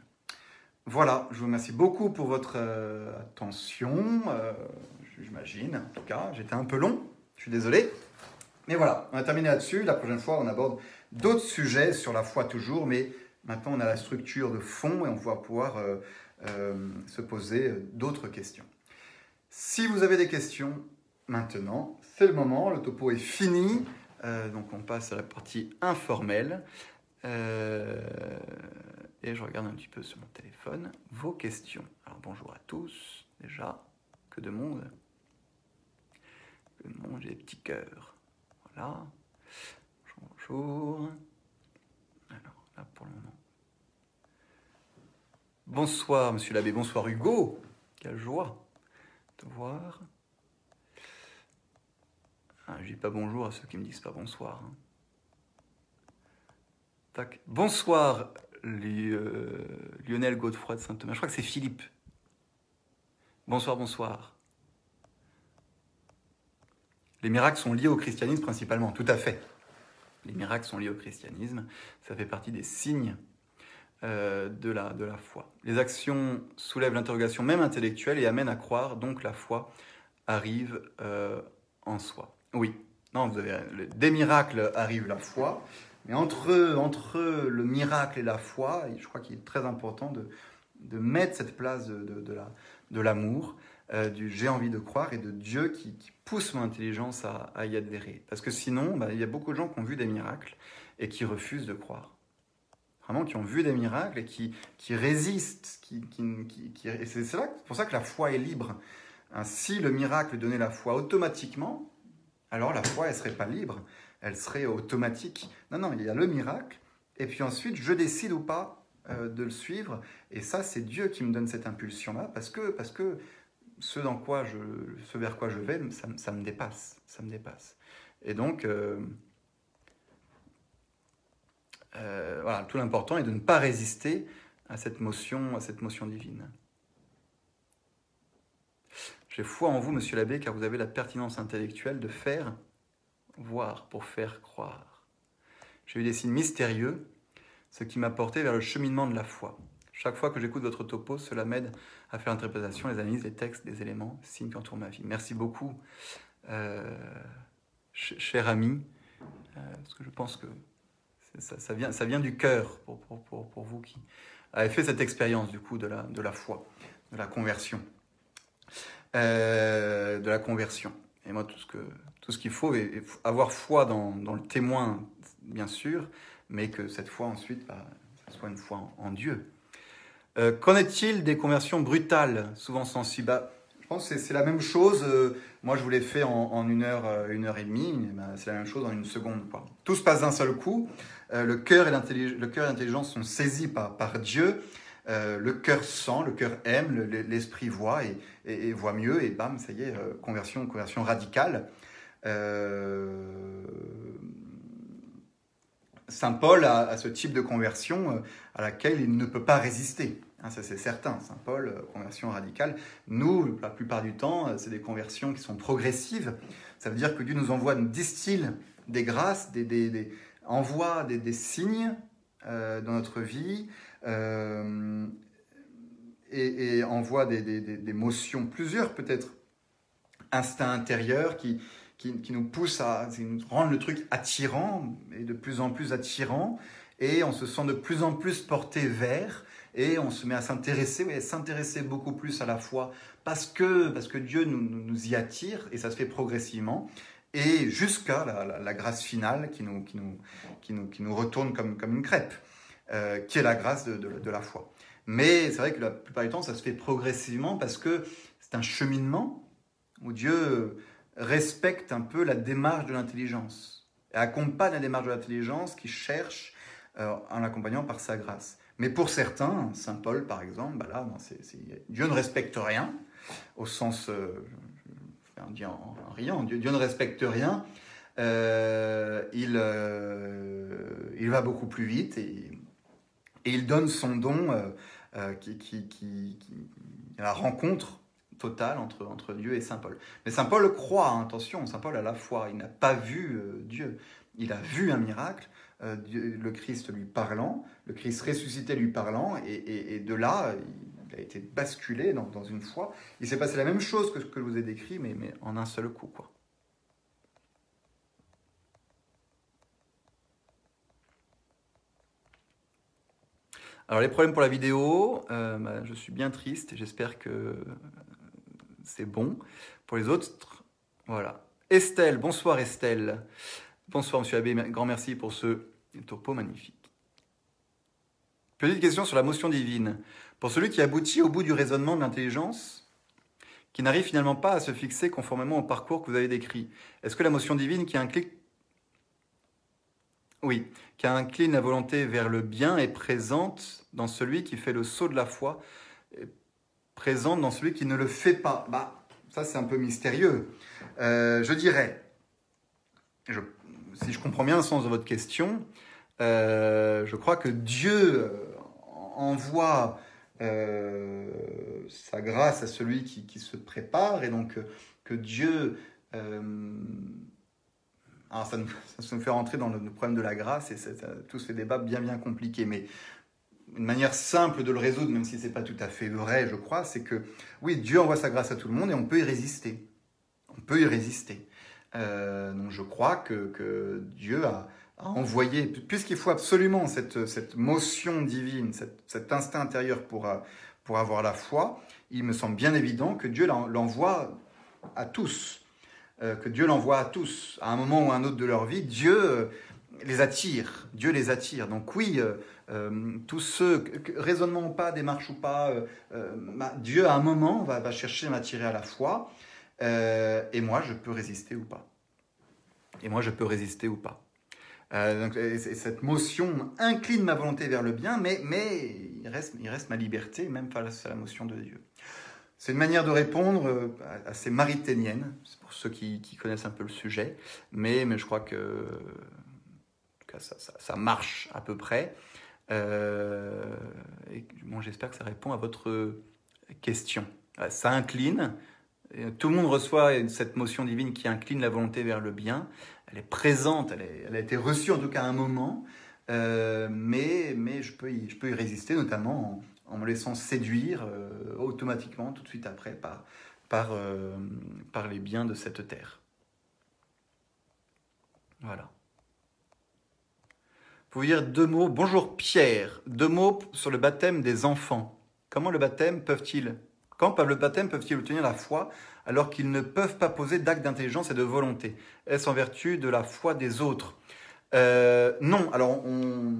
A: Voilà, je vous remercie beaucoup pour votre euh, attention, j'imagine, en tout cas, j'étais un peu long, je suis désolé. Mais voilà, on a terminé là-dessus. La prochaine fois, on aborde d'autres sujets sur la foi toujours, mais maintenant on a la structure de fond et on va pouvoir euh, euh, se poser d'autres questions. Si vous avez des questions maintenant, c'est le moment, le topo est fini, euh, donc on passe à la partie informelle. et je regarde un petit peu sur mon téléphone vos questions. Alors bonjour à tous, déjà, que de monde. Que de monde, j'ai des petits cœurs. Voilà. Bonjour. Alors, là pour le moment. Bonsoir, monsieur l'abbé. Bonsoir, Hugo. Quelle joie de voir. Ah, je dis pas bonjour à ceux qui me disent pas bonsoir. Hein. Tac. Bonsoir, euh, Lionel Godefroy de Saint-Thomas. Je crois que c'est Philippe. Bonsoir, bonsoir. Les miracles sont liés au christianisme principalement, tout à fait. Les miracles sont liés au christianisme, ça fait partie des signes euh, de, la, de la foi. Les actions soulèvent l'interrogation même intellectuelle et amènent à croire, donc la foi arrive euh, en soi. Oui, non, vous avez, des miracles arrivent la foi, mais entre, entre le miracle et la foi, je crois qu'il est très important de, de mettre cette place de l'amour. Euh, du j'ai envie de croire et de Dieu qui, pousse mon intelligence à, y adhérer. Parce que sinon, bah, il y a beaucoup de gens qui ont vu des miracles et qui refusent de croire. Vraiment, qui ont vu des miracles et qui, qui résistent. Qui, qui, et c'est pour ça que la foi est libre. Hein, si le miracle donnait la foi automatiquement, alors la foi, elle serait pas libre, elle serait automatique. Non, non, il y a le miracle, et puis ensuite, je décide ou pas euh, de le suivre. Et ça, c'est Dieu qui me donne cette impulsion-là, parce que, parce que ce, vers quoi je vais, ça, me dépasse. Ça me dépasse. Et donc, euh, euh, voilà, tout l'important est de ne pas résister à cette motion, à cette motion divine. J'ai foi en vous, monsieur l'abbé, car vous avez la pertinence intellectuelle de faire voir pour faire croire. J'ai eu des signes mystérieux, ce qui m'a porté vers le cheminement de la foi. Chaque fois que j'écoute votre topo, cela m'aide à faire l'interprétation, les analyses, les textes, les éléments, signes qui entourent ma vie. Merci beaucoup, euh, cher ami, euh, parce que je pense que ça, vient, ça vient du cœur pour, pour, pour, vous qui avez fait cette expérience du coup de la, de la foi, de la conversion. Euh, de la conversion. Et moi, tout ce que tout ce qu'il faut, est avoir foi dans, dans, le témoin, bien sûr, mais que cette foi ensuite, bah, soit une foi en Dieu. Euh, qu'en est-il des conversions brutales, souvent sensibles? Bah, Je pense que c'est la même chose. Euh, moi, je vous l'ai fait en, une heure, euh, une heure et demie. Bah, c'est la même chose en une seconde. Tout se passe d'un seul coup. le cœur et l'intelligence sont saisis par, par Dieu. le cœur sent, le cœur aime, l'esprit voit et, voit mieux. Et bam, ça y est, conversion, conversion radicale. Saint Paul a, ce type de conversion à laquelle il ne peut pas résister. Hein, ça c'est certain, Saint Paul, euh, conversion radicale. Nous, la plupart du temps, euh, c'est des conversions qui sont progressives. Ça veut dire que Dieu nous envoie, nous distille des grâces, des, envoie des, signes euh, dans notre vie et, envoie des, motions, plusieurs peut-être, instincts intérieurs qui, qui, nous poussent à nous rendre le truc attirant et de plus en plus attirant. Et on se sent de plus en plus porté vers. Et on se met à s'intéresser, à s'intéresser beaucoup plus à la foi parce que, parce que Dieu nous, nous y attire et ça se fait progressivement. Et jusqu'à la, grâce finale qui nous, qui nous, qui nous, qui nous retourne comme, comme une crêpe, euh, qui est la grâce de, de, la foi. Mais c'est vrai que la plupart du temps, ça se fait progressivement parce que c'est un cheminement où Dieu respecte un peu la démarche de l'intelligence et accompagne la démarche de l'intelligence qui cherche euh, en l'accompagnant par sa grâce. Mais pour certains, Saint Paul par exemple, bah là, Dieu ne respecte rien, au sens, euh, je en, riant, Dieu, ne respecte rien, euh, il, il va beaucoup plus vite et, il donne son don qui, qui, qui, qui, la rencontre entre, Dieu et Saint Paul. Mais Saint Paul croit, hein, attention, Saint Paul a la foi, il n'a pas vu Dieu, il a vu un miracle, euh, le Christ lui parlant, le Christ ressuscité lui parlant, et, de là, il a été basculé dans, une foi. Il s'est passé la même chose que ce que je vous ai décrit, mais, en un seul coup. Quoi. Alors les problèmes pour la vidéo, euh, bah, je suis bien triste j'espère que c'est bon. Pour les autres, voilà. Estelle, bonsoir Estelle. Bonsoir Monsieur Abbé, grand merci pour ce topo magnifique. Petite question sur la motion divine. Pour celui qui aboutit au bout du raisonnement de l'intelligence, qui n'arrive finalement pas à se fixer conformément au parcours que vous avez décrit, est-ce que la motion divine qui incline, oui, qui incline la volonté vers le bien est présente dans celui qui fait le saut de la foi, présente dans celui qui ne le fait pas Bah, ça c'est un peu mystérieux. Euh, je dirais, je si je comprends bien le sens de votre question, euh, je crois que Dieu euh, envoie sa grâce à celui qui, se prépare et donc que Dieu... alors ça nous, ça nous, fait rentrer dans le, problème de la grâce et tous ces débats bien bien compliqués, mais une manière simple de le résoudre, même si ce n'est pas tout à fait vrai, je crois, c'est que oui, Dieu envoie sa grâce à tout le monde et on peut y résister. On peut y résister. Euh, donc je crois que, Dieu a, envoyé, puisqu'il faut absolument cette, cette motion divine, cet instinct intérieur pour, euh, pour avoir la foi, il me semble bien évident que Dieu l'envoie à tous. Euh, que Dieu l'envoie à tous. À un moment ou à un autre de leur vie, Dieu les attire. Dieu les attire. Donc oui, tous ceux, raisonnement ou pas, démarche ou pas, Dieu à un moment va, va chercher à m'attirer à la foi. Euh, et moi, je peux résister ou pas. Et moi, je peux résister ou pas. Euh, donc, cette motion incline ma volonté vers le bien, mais, mais il, reste, il reste ma liberté, même face à la motion de Dieu. C'est une manière de répondre euh, assez mariténienne, pour ceux qui, connaissent un peu le sujet, mais, mais je crois que, ça, marche à peu près. bon, j'espère que ça répond à votre question. Ça incline, tout le monde reçoit cette motion divine qui incline la volonté vers le bien. Elle est présente, elle, a été reçue en tout cas à un moment, euh, mais, je, peux y, résister, notamment en, me laissant séduire euh, automatiquement tout de suite après euh, par les biens de cette terre. Voilà. Vous dire deux mots? Bonjour Pierre. Deux mots sur le baptême des enfants. Comment le baptême peuvent-ils? Quand le baptême peuvent-ils obtenir la foi alors qu'ils ne peuvent pas poser d'actes d'intelligence et de volonté? Est-ce en vertu de la foi des autres? Euh, Non, alors on...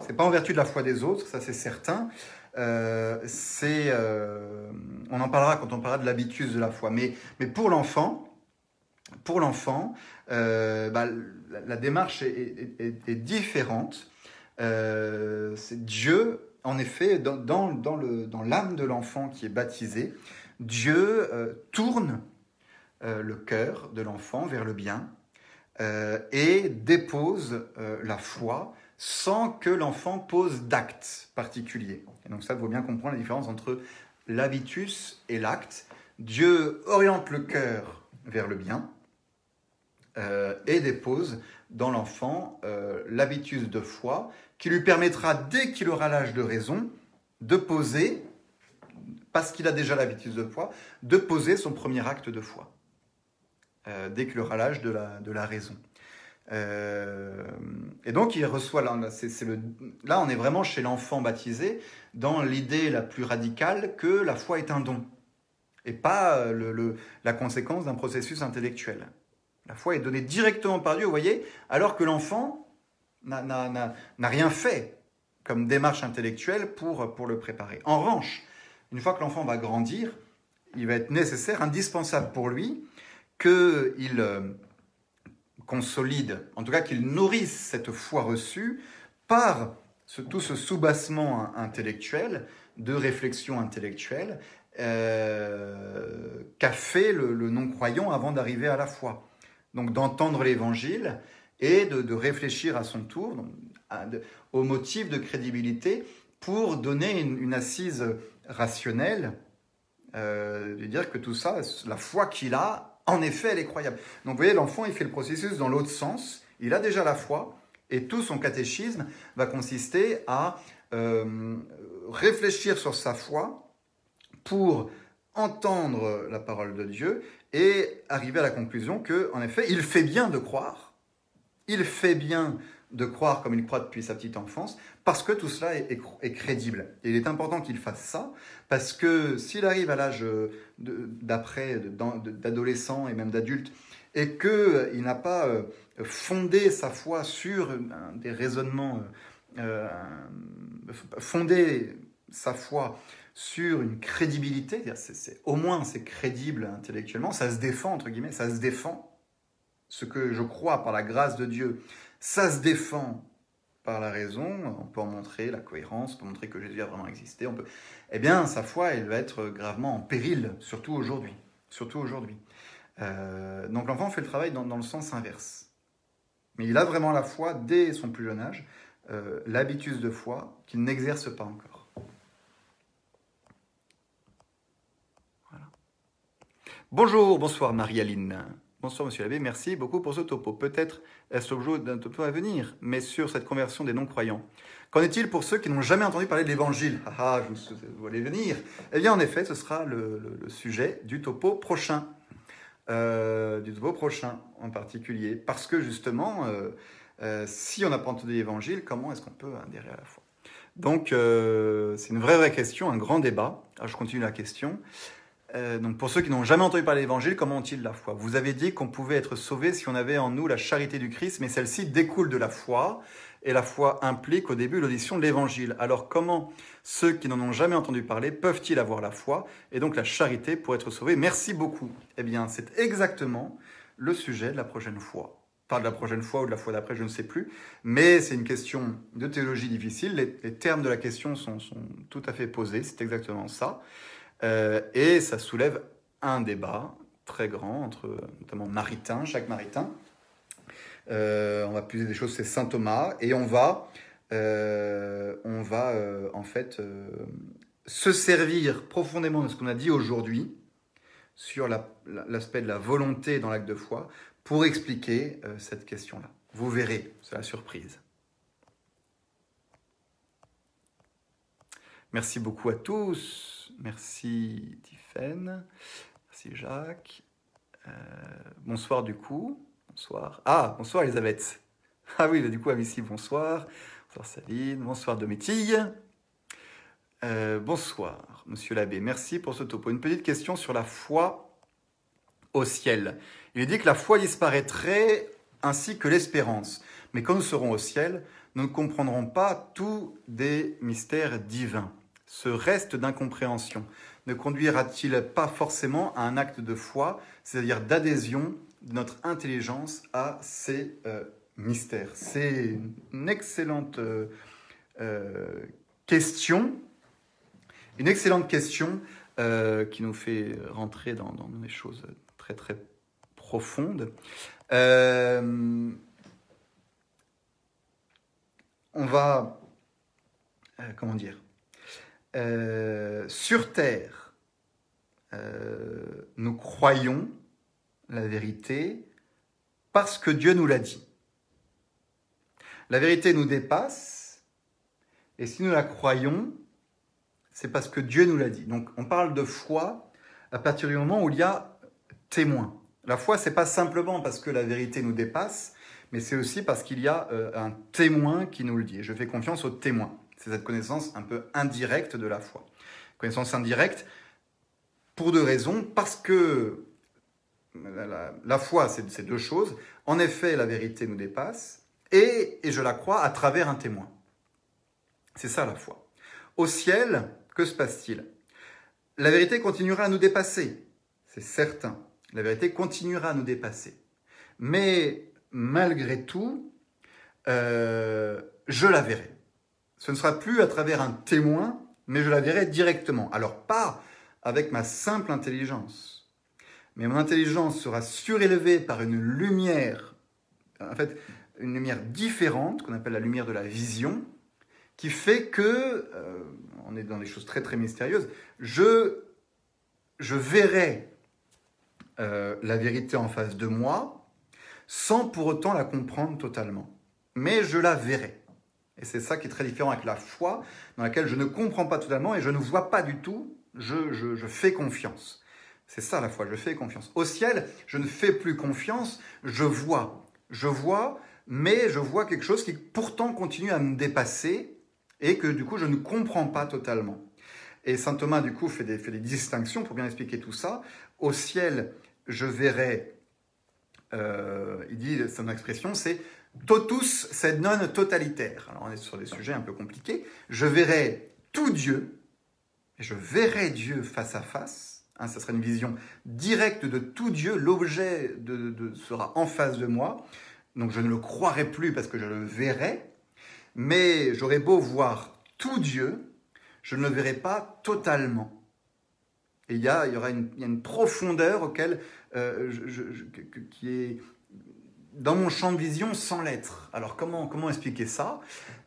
A: c'est pas en vertu de la foi des autres, ça c'est certain. Euh, euh, on en parlera quand on parlera de l'habitus de la foi. Mais, mais pour l'enfant, pour l'enfant, bah, la, démarche est, différente. c'est Dieu en effet, dans, l'âme de l'enfant qui est baptisé, Dieu euh, tourne euh, le cœur de l'enfant vers le bien euh, et dépose la foi sans que l'enfant pose d'acte particulier. Et donc ça, il faut bien comprendre la différence entre l'habitus et l'acte. Dieu oriente le cœur vers le bien et dépose dans l'enfant l'habitus de foi qui lui permettra, dès qu'il aura l'âge de raison, de poser, parce qu'il a déjà l'habitude de foi, de poser son premier acte de foi, euh, dès qu'il aura l'âge de la, raison. Euh, et donc il reçoit, là, on est vraiment chez l'enfant baptisé, dans l'idée la plus radicale que la foi est un don, et pas la conséquence d'un processus intellectuel. La foi est donnée directement par Dieu, vous voyez, alors que l'enfant, n'a rien fait comme démarche intellectuelle pour, le préparer. En revanche, une fois que l'enfant va grandir, il va être nécessaire, indispensable pour lui, qu'il euh, consolide, en tout cas qu'il nourrisse cette foi reçue par tout ce soubassement intellectuel, de réflexion intellectuelle, euh, qu'a fait le, non-croyant avant d'arriver à la foi. Donc d'entendre l'évangile et de, réfléchir à son tour au motif de crédibilité pour donner une, assise rationnelle, euh, de dire que tout ça, la foi qu'il a, en effet, elle est croyable. Donc vous voyez, l'enfant, il fait le processus dans l'autre sens, il a déjà la foi, et tout son catéchisme va consister à euh, réfléchir sur sa foi pour entendre la parole de Dieu et arriver à la conclusion que, en effet, il fait bien de croire, il fait bien de croire comme il croit depuis sa petite enfance, parce que tout cela est, crédible. Et il est important qu'il fasse ça, parce que s'il arrive à l'âge d'après, d'adolescent et même d'adulte, et qu'il n'a pas euh, fondé sa foi sur des raisonnements, euh, fondé sa foi sur une crédibilité, c'est, au moins c'est crédible intellectuellement, ça se défend, entre guillemets, ça se défend. Ce que je crois par la grâce de Dieu, ça se défend par la raison, on peut en montrer la cohérence, on peut montrer que Jésus a vraiment existé, on peut... Eh bien, sa foi, elle va être gravement en péril, surtout aujourd'hui. Surtout aujourd'hui. Euh, donc l'enfant fait le travail dans, le sens inverse. Mais il a vraiment la foi dès son plus jeune âge, euh, l'habitus de foi qu'il n'exerce pas encore. Bonjour, bonsoir Marie-Aline. Bonsoir Monsieur l'abbé, merci beaucoup pour ce topo. Peut-être est-ce l'objet d'un topo à venir, mais sur cette conversion des non-croyants. Qu'en est-il pour ceux qui n'ont jamais entendu parler de l'Évangile? Ah, ah je vous allez venir. Eh bien, en effet, ce sera le, sujet du topo prochain. Euh, du topo prochain en particulier. Parce que justement, euh, euh, si on n'a pas entendu l'Évangile, comment est-ce qu'on peut adhérer à la foi? Donc, c'est une vraie, vraie question, un grand débat. Alors, je continue la question. Euh, donc pour ceux qui n'ont jamais entendu parler de l'Évangile, comment ont-ils la foi? Vous avez dit qu'on pouvait être sauvé si on avait en nous la charité du Christ, mais celle-ci découle de la foi, et la foi implique au début l'audition de l'Évangile. Alors comment ceux qui n'en ont jamais entendu parler peuvent-ils avoir la foi et donc la charité pour être sauvés? Merci beaucoup. Eh bien, c'est exactement le sujet de la prochaine fois. Pas de la prochaine fois ou de la fois d'après, je ne sais plus, mais c'est une question de théologie difficile. Les, termes de la question sont tout à fait posés, c'est exactement ça. Euh, et ça soulève un débat très grand entre notamment maritains, chaque maritain. Euh, on va puiser des choses, c'est saint Thomas, et on va, euh, on va en fait se servir profondément de ce qu'on a dit aujourd'hui sur l'aspect de la volonté dans l'acte de foi pour expliquer cette question-là. Vous verrez, c'est la surprise. Merci beaucoup à tous. Merci Tiffaine. Merci Jacques. Euh, bonsoir du coup. Bonsoir. Ah, bonsoir Elisabeth. Ah oui, du coup, ici, bonsoir. Bonsoir Saline. Bonsoir Dométille. Euh, bonsoir, monsieur l'abbé. Merci pour ce topo. Une petite question sur la foi au ciel. Il est dit que la foi disparaîtrait ainsi que l'espérance. Mais quand nous serons au ciel, nous ne comprendrons pas tous des mystères divins ce reste d'incompréhension ne conduira-t-il pas forcément à un acte de foi, c'est-à-dire d'adhésion de notre intelligence à ces euh, mystères? C'est une excellente euh, euh, question, une excellente question qui nous fait rentrer dans, dans, des choses très très profondes. on va, comment dire? Euh, sur Terre, euh, nous croyons la vérité parce que Dieu nous l'a dit. La vérité nous dépasse, et si nous la croyons, c'est parce que Dieu nous l'a dit. Donc on parle de foi à partir du moment où il y a témoin. La foi, c'est pas simplement parce que la vérité nous dépasse, mais c'est aussi parce qu'il y a euh, un témoin qui nous le dit. je fais confiance au témoin. C'est cette connaissance un peu indirecte de la foi. Connaissance indirecte pour deux raisons. Parce que la, foi, c'est deux choses. En effet, la vérité nous dépasse. Et, je la crois à travers un témoin. C'est ça la foi. Au ciel, que se passe-t-il? La vérité continuera à nous dépasser, c'est certain. La vérité continuera à nous dépasser. Mais malgré tout, euh, je la verrai. Ce ne sera plus à travers un témoin, mais je la verrai directement. Alors pas avec ma simple intelligence, mais mon intelligence sera surélevée par une lumière, en fait, une lumière différente, qu'on appelle la lumière de la vision, qui fait que, euh, on est dans des choses très très mystérieuses, je, je verrai euh, la vérité en face de moi, sans pour autant la comprendre totalement. Mais je la verrai. Et c'est ça qui est très différent avec la foi, dans laquelle je ne comprends pas totalement et je ne vois pas du tout, je, je, fais confiance. C'est ça la foi, je fais confiance. Au ciel, je ne fais plus confiance, je vois. Je vois, mais je vois quelque chose qui pourtant continue à me dépasser et que du coup je ne comprends pas totalement. Et saint Thomas du coup fait des, fait des distinctions pour bien expliquer tout ça. Au ciel, je verrai, euh, il dit son expression, c'est totus sed non totalitaire. Alors on est sur des sujets un peu compliqués. Je verrai tout Dieu, et je verrai Dieu face à face. Hein, ça sera une vision directe de tout Dieu. L'objet de, sera en face de moi. Donc je ne le croirai plus parce que je le verrai. Mais j'aurai beau voir tout Dieu, je ne le verrai pas totalement. Et il y, a, il y aura une profondeur auquel, euh, je, je, qui est dans mon champ de vision sans l'être. Alors comment, comment expliquer ça?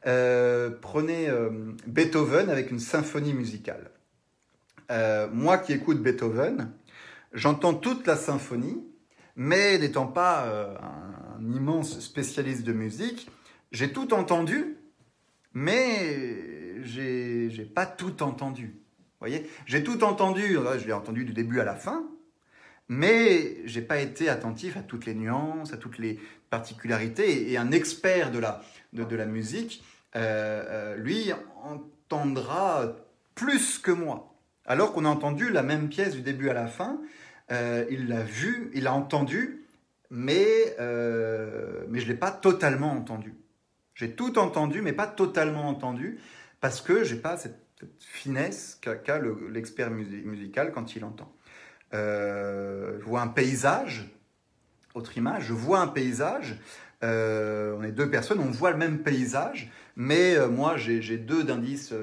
A: Euh, Prenez euh, Beethoven avec une symphonie musicale. Euh, moi qui écoute Beethoven, j'entends toute la symphonie, mais n'étant pas un, un, immense spécialiste de musique, j'ai tout entendu, mais j'ai pas tout entendu. Vous voyez? J'ai tout entendu, je l'ai entendu du début à la fin, mais j'ai pas été attentif à toutes les nuances, à toutes les particularités. Et, un expert de la, de, la musique, euh, euh, lui, entendra plus que moi. Alors qu'on a entendu la même pièce du début à la fin, euh, il l'a vu, il l'a entendu, mais, mais je ne l'ai pas totalement entendu. J'ai tout entendu, mais pas totalement entendu, parce que j'ai pas cette, finesse qu'a qu l'expert musical quand il entend. Euh, je vois un paysage, autre image, je vois un paysage, euh, on est deux personnes, on voit le même paysage, mais euh, moi j'ai deux d'indices,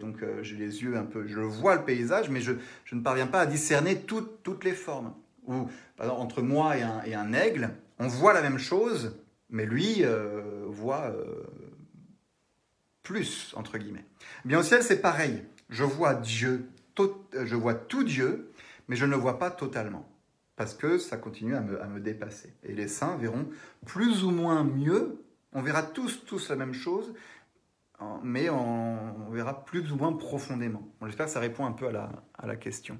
A: donc j'ai les yeux un peu, je vois le paysage, mais je, ne parviens pas à discerner tout, toutes les formes. Ou par exemple, entre moi et un, aigle, on voit la même chose, mais lui voit plus, entre guillemets. Bien au ciel, c'est pareil. Je vois Dieu, je vois tout Dieu, mais je ne le vois pas totalement, parce que ça continue à me, dépasser. Et les saints verront plus ou moins mieux, on verra tous, la même chose, mais on, verra plus ou moins profondément. J'espère que ça répond un peu à la, question.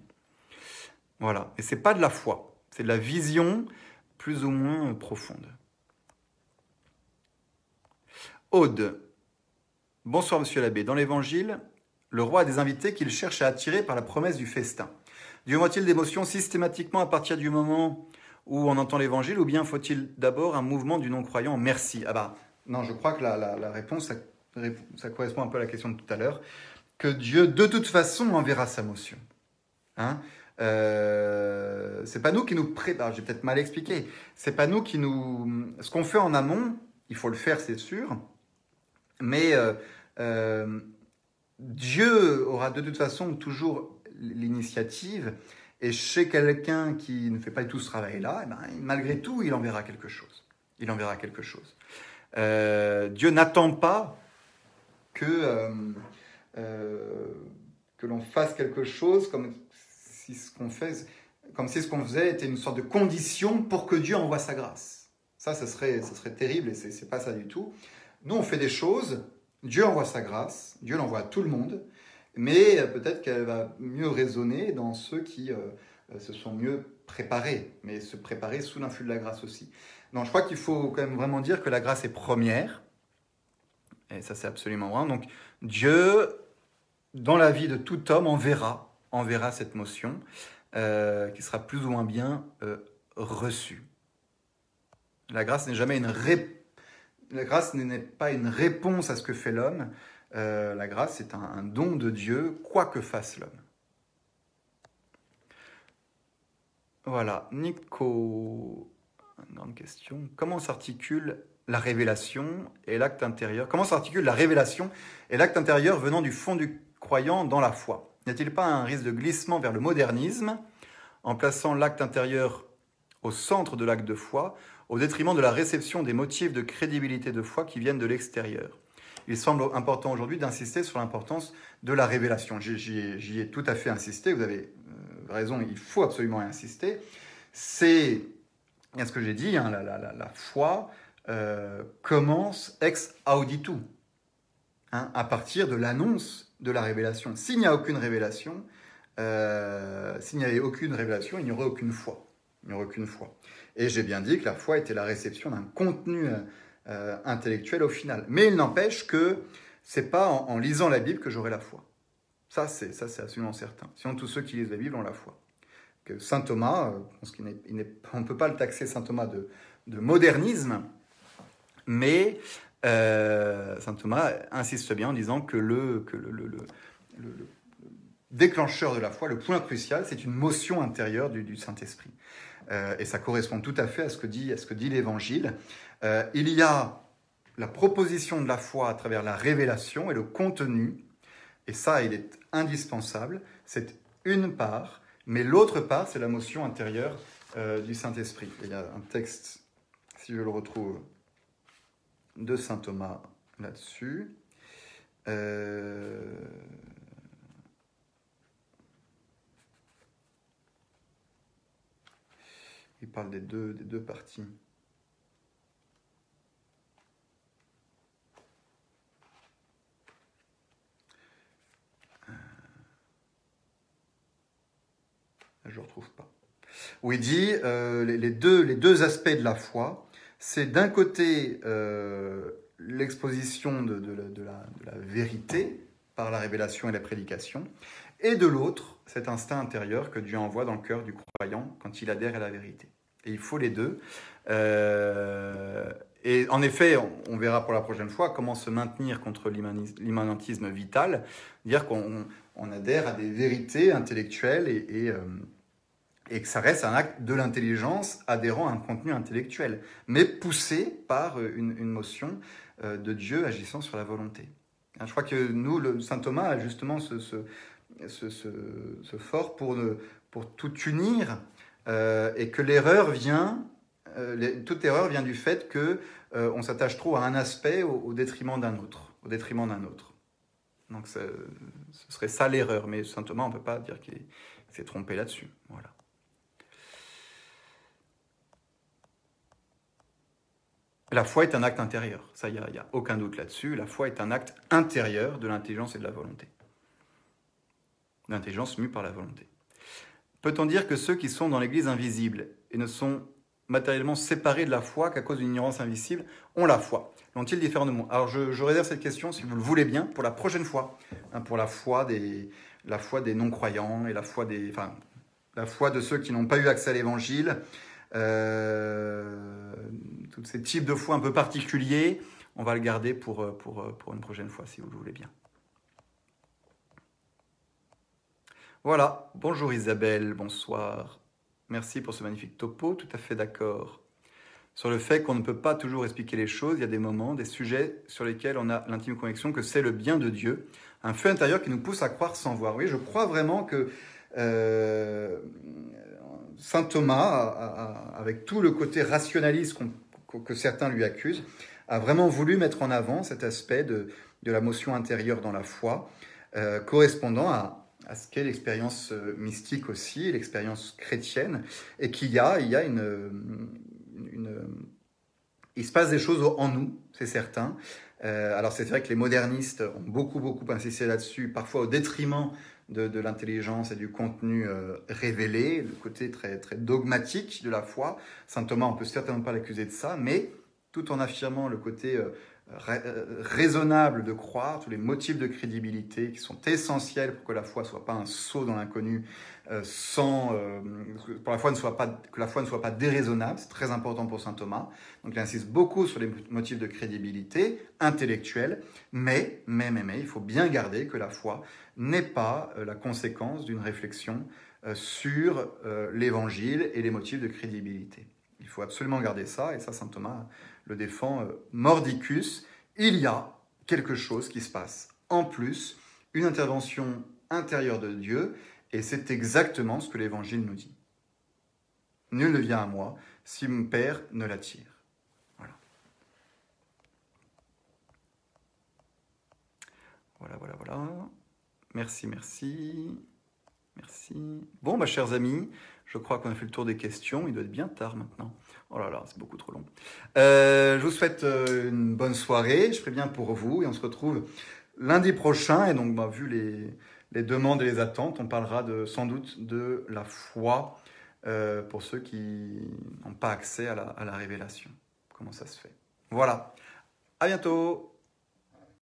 A: Voilà, et c'est pas de la foi, c'est de la vision plus ou moins profonde. Aude. Bonsoir, monsieur l'abbé. Dans l'évangile, le roi a des invités qu'il cherche à attirer par la promesse du festin. Dieu voit-il d'émotion systématiquement à partir du moment où on entend l'évangile ou bien faut-il d'abord un mouvement du non-croyant Merci? Ah bah, non, je crois que la, réponse, ça, correspond un peu à la question de tout à l'heure, que Dieu, de toute façon, enverra sa motion. Hein? Euh, c'est pas nous qui nous préparons, j'ai peut-être mal expliqué, c'est pas nous qui nous... Ce qu'on fait en amont, il faut le faire, c'est sûr, mais euh, euh, Dieu aura de toute façon toujours l'initiative, et chez quelqu'un qui ne fait pas tout ce travail-là, eh ben, malgré tout, il enverra quelque chose. Il enverra quelque chose. Euh, Dieu n'attend pas que, euh, euh, que l'on fasse quelque chose comme si ce qu'on comme ce qu'on faisait était une sorte de condition pour que Dieu envoie sa grâce. Ça, ce serait, serait terrible et c'est pas ça du tout. Nous, on fait des choses, Dieu envoie sa grâce, Dieu l'envoie à tout le monde, mais peut-être qu'elle va mieux résonner dans ceux qui euh, se sont mieux préparés, mais se préparer sous l'influx de la grâce aussi. Donc je crois qu'il faut quand même vraiment dire que la grâce est première, et ça c'est absolument vrai. Donc Dieu, dans la vie de tout homme, enverra, enverra cette motion euh, qui sera plus ou moins bien euh, reçue. La grâce n'est jamais une ré... la grâce n'est pas une réponse à ce que fait l'homme, euh, la grâce est un, don de Dieu, quoi que fasse l'homme. Voilà, Nico, une grande question. Comment s'articule la révélation et l'acte intérieur? Comment s'articule la révélation et l'acte intérieur venant du fond du croyant dans la foi? N'y a-t-il pas un risque de glissement vers le modernisme en plaçant l'acte intérieur au centre de l'acte de foi, au détriment de la réception des motifs de crédibilité de foi qui viennent de l'extérieur? Il semble important aujourd'hui d'insister sur l'importance de la révélation. J'y ai, tout à fait insisté, vous avez euh, raison, il faut absolument insister. C'est ce que j'ai dit, hein, la, foi euh, commence ex auditu, hein, à partir de l'annonce de la révélation. S'il n'y a aucune révélation, euh, s'il n'y avait aucune révélation, il n'y aurait aucune foi. Il n'y aurait aucune foi. Et j'ai bien dit que la foi était la réception d'un contenu euh, intellectuel au final. Mais il n'empêche que c'est pas en, lisant la Bible que j'aurai la foi. Ça, c'est ça, c'est absolument certain. Sinon, tous ceux qui lisent la Bible ont la foi. Que Saint Thomas, on ne peut pas le taxer Saint Thomas de, de modernisme, mais euh, saint Thomas insiste bien en disant que le, que le, déclencheur de la foi, le point crucial, c'est une motion intérieure du, Saint-Esprit. Euh, et ça correspond tout à fait à ce que dit, dit l'Évangile. Euh, il y a la proposition de la foi à travers la révélation et le contenu, et ça, il est indispensable. C'est une part, mais l'autre part, c'est la motion intérieure du Saint-Esprit. Il y a un texte, si je le retrouve, de saint Thomas là-dessus. Euh, il parle des deux, des deux parties. Je ne retrouve pas. Où il dit les, deux, les deux aspects de la foi c'est d'un côté euh, l'exposition de, la, vérité par la révélation et la prédication, et de l'autre, cet instinct intérieur que Dieu envoie dans le cœur du croyant quand il adhère à la vérité. Et il faut les deux. Euh, et en effet, on, verra pour la prochaine fois comment se maintenir contre l'immanentisme vital, dire qu'on adhère à des vérités intellectuelles et, euh, et que ça reste un acte de l'intelligence adhérent à un contenu intellectuel, mais poussé par euh, une, motion euh, de Dieu agissant sur la volonté. Hein, je crois que nous, le Saint Thomas a justement ce, ce, fort pour, pour tout unir euh, et que l'erreur vient, toute erreur vient du fait que on s'attache trop à un aspect au, détriment d'un autre, au détriment d'un autre. Donc ce serait ça l'erreur, mais Saint Thomas, on ne peut pas dire qu'il s'est trompé là-dessus. Voilà. La foi est un acte intérieur, ça, il n'y a, aucun doute là-dessus. La foi est un acte intérieur de l'intelligence et de la volonté. L'intelligence mue par la volonté. Peut-on dire que ceux qui sont dans l'Église invisible et ne sont matériellement séparés de la foi qu'à cause d'une ignorance invisible ont la foi? L'ont-ils différemment? Alors je, réserve cette question, si vous le voulez bien, pour la prochaine fois, hein, pour la foi des, la foi des non-croyants et la foi des, enfin, la foi de ceux qui n'ont pas eu accès à l'Évangile tous ces types de foi un peu particuliers, on va le garder pour, euh, pour, euh, pour une prochaine fois, si vous le voulez bien. Voilà, bonjour Isabelle, bonsoir. Merci pour ce magnifique topo, tout à fait d'accord. Sur le fait qu'on ne peut pas toujours expliquer les choses, il y a des moments, des sujets sur lesquels on a l'intime conviction que c'est le bien de Dieu, un feu intérieur qui nous pousse à croire sans voir. Oui, je crois vraiment que Saint Thomas, avec tout le côté rationaliste que certains lui accusent, a vraiment voulu mettre en avant cet aspect de, la motion intérieure dans la foi, euh, correspondant à, ce qu'est l'expérience euh, mystique aussi, l'expérience chrétienne, et qu'il y a, il y a une, il se passe des choses en nous, c'est certain. Euh, alors c'est vrai que les modernistes ont beaucoup beaucoup insisté là-dessus, parfois au détriment de, l'intelligence et du contenu euh, révélé, le côté très, très dogmatique de la foi. Saint Thomas, on peut certainement pas l'accuser de ça, mais tout en affirmant le côté euh, euh, raisonnable de croire, tous les motifs de crédibilité qui sont essentiels pour que la foi soit pas un saut dans l'inconnu, sans pour la foi ne soit pas que la foi ne soit pas déraisonnable, c'est très important pour saint Thomas. Donc il insiste beaucoup sur les motifs de crédibilité intellectuelle, mais mais mais mais il faut bien garder que la foi n'est pas euh, la conséquence d'une réflexion euh, sur euh, l'évangile et les motifs de crédibilité. Il faut absolument garder ça, et ça, saint Thomas le défend mordicus. Il y a quelque chose qui se passe en plus, une intervention intérieure de Dieu, et c'est exactement ce que l'évangile nous dit. Nul ne vient à moi si mon Père ne l'attire. Voilà. Voilà, voilà, voilà. Merci, merci. Merci. Bon, bah, chers amis, je crois qu'on a fait le tour des questions. Il doit être bien tard maintenant. Oh là là, c'est beaucoup trop long. Euh, je vous souhaite euh, une bonne soirée. Je bien pour vous et on se retrouve lundi prochain. Et donc, bah, vu les, demandes et les attentes, on parlera sans doute de la foi euh, pour ceux qui n'ont pas accès à la, à la révélation. Comment ça se fait? Voilà. À bientôt